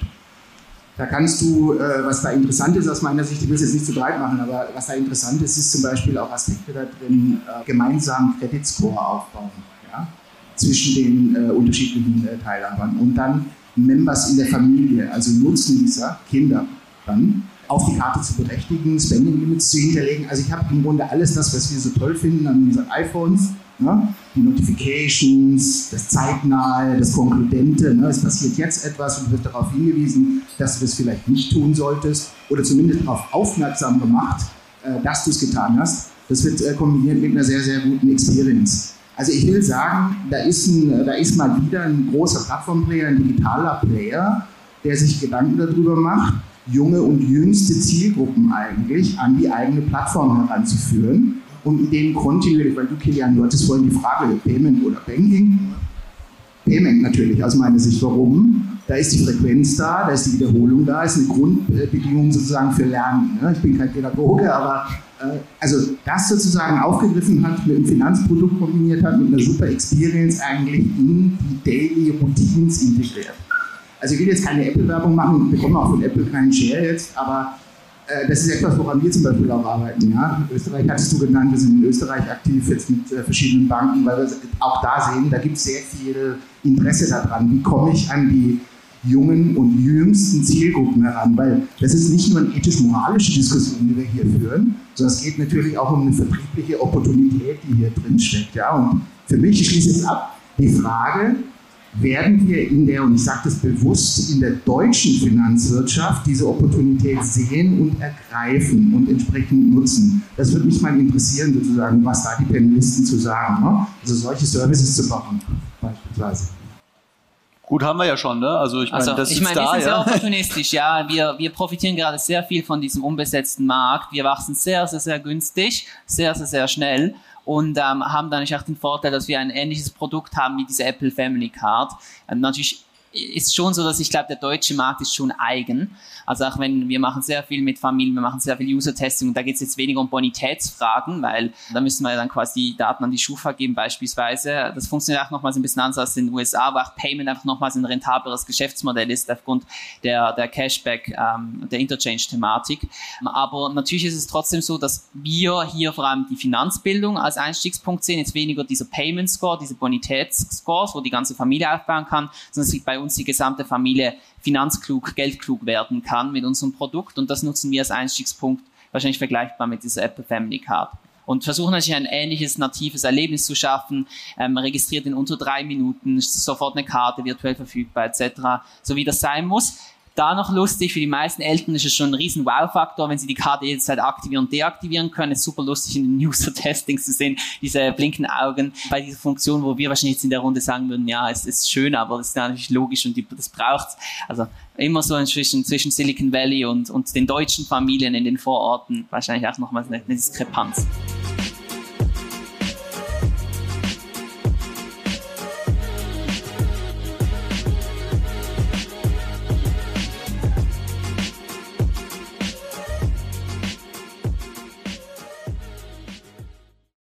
Da kannst du, äh, was da interessant ist aus meiner Sicht, ich will es jetzt nicht zu breit machen, aber was da interessant ist, ist zum Beispiel auch Aspekte da drin, äh, gemeinsam Credit Score aufbauen ja, zwischen den äh, unterschiedlichen äh, Teilhabern und dann Members in der Familie, also Nutznießer, Kinder dann auf die Karte zu berechtigen, Spending Limits zu hinterlegen. Also ich habe im Grunde alles das, was wir so toll finden an unseren iPhones, ne? Die Notifications, das Zeitnahe, das Konkludente. Ne? Es passiert jetzt etwas und du wirst darauf hingewiesen, dass du das vielleicht nicht tun solltest oder zumindest darauf aufmerksam gemacht, äh, dass du es getan hast. Das wird äh, kombiniert mit einer sehr, sehr guten Experience. Also ich will sagen, da ist, ein, da ist mal wieder ein großer Plattformplayer, ein digitaler Player, der sich Gedanken darüber macht, junge und jüngste Zielgruppen eigentlich an die eigene Plattform heranzuführen und mit denen kontinuierlich, weil du Kilian, du hattest vorhin die Frage, Payment oder Banking. Payment natürlich aus meiner Sicht. Warum? Da ist die Frequenz da, da ist die Wiederholung da, ist eine Grundbedingung sozusagen für Lernen. Ne? Ich bin kein Pädagoge, aber äh, also das sozusagen aufgegriffen hat, mit einem Finanzprodukt kombiniert hat, mit einer super Experience eigentlich in die Daily Routines integriert. Also ich will jetzt keine Apple-Werbung machen, wir bekommen auch von Apple keinen Share jetzt, aber das ist etwas, woran wir zum Beispiel auch arbeiten. Ja? Österreich hattest du genannt, wir sind in Österreich aktiv jetzt mit äh, verschiedenen Banken, weil wir auch da sehen, da gibt es sehr viel Interesse daran. Wie komme ich an die jungen und jüngsten Zielgruppen heran? Weil das ist nicht nur eine ethisch-moralische Diskussion, die wir hier führen, sondern es geht natürlich auch um eine vertriebliche Opportunität, die hier drin steckt. Ja? Und für mich, ich schließe jetzt ab, die Frage, werden wir in der, und ich sage das bewusst, in der deutschen Finanzwirtschaft diese Opportunität sehen und ergreifen und entsprechend nutzen. Das würde mich mal interessieren, sozusagen, was da die Panelisten zu sagen. Ne? Also solche Services zu bauen, beispielsweise. Gut, haben wir ja schon, ne? Also ich meine, also, das ich meine, ist da, wir sind ja. sehr opportunistisch, ja. Wir, wir profitieren gerade sehr viel von diesem unbesetzten Markt. Wir wachsen sehr, sehr, sehr günstig, sehr, sehr, sehr schnell und ähm, haben dann auch den Vorteil, dass wir ein ähnliches Produkt haben wie diese Apple Family Card. Ähm, natürlich ist schon so, dass ich glaube, der deutsche Markt ist schon eigen. Also auch wenn wir machen sehr viel mit Familien, wir machen sehr viel User-Testing da geht es jetzt weniger um Bonitätsfragen, weil da müssen wir dann quasi Daten an die Schufa geben beispielsweise. Das funktioniert auch nochmals ein bisschen anders als in den USA, wo auch Payment einfach nochmals ein rentableres Geschäftsmodell ist aufgrund der, der Cashback, ähm, der Interchange-Thematik. Aber natürlich ist es trotzdem so, dass wir hier vor allem die Finanzbildung als Einstiegspunkt sehen, jetzt weniger dieser Payment Score, diese Bonitätsscores, wo die ganze Familie aufbauen kann, sondern es bei uns die gesamte Familie finanzklug, geldklug werden kann mit unserem Produkt. Und das nutzen wir als Einstiegspunkt, wahrscheinlich vergleichbar mit dieser Apple Family Card. Und versuchen natürlich ein ähnliches natives Erlebnis zu schaffen, ähm, registriert in unter drei Minuten, sofort eine Karte virtuell verfügbar etc., so wie das sein muss da noch lustig, für die meisten Eltern ist es schon ein riesen Wow-Faktor, wenn sie die Karte jederzeit aktivieren und deaktivieren können. Es ist super lustig in den User-Testings zu sehen, diese blinkenden Augen bei dieser Funktion, wo wir wahrscheinlich jetzt in der Runde sagen würden, ja, es ist schön, aber das ist natürlich logisch und die, das braucht's. Also immer so zwischen, zwischen Silicon Valley und, und den deutschen Familien in den Vororten wahrscheinlich auch nochmal eine, eine Diskrepanz.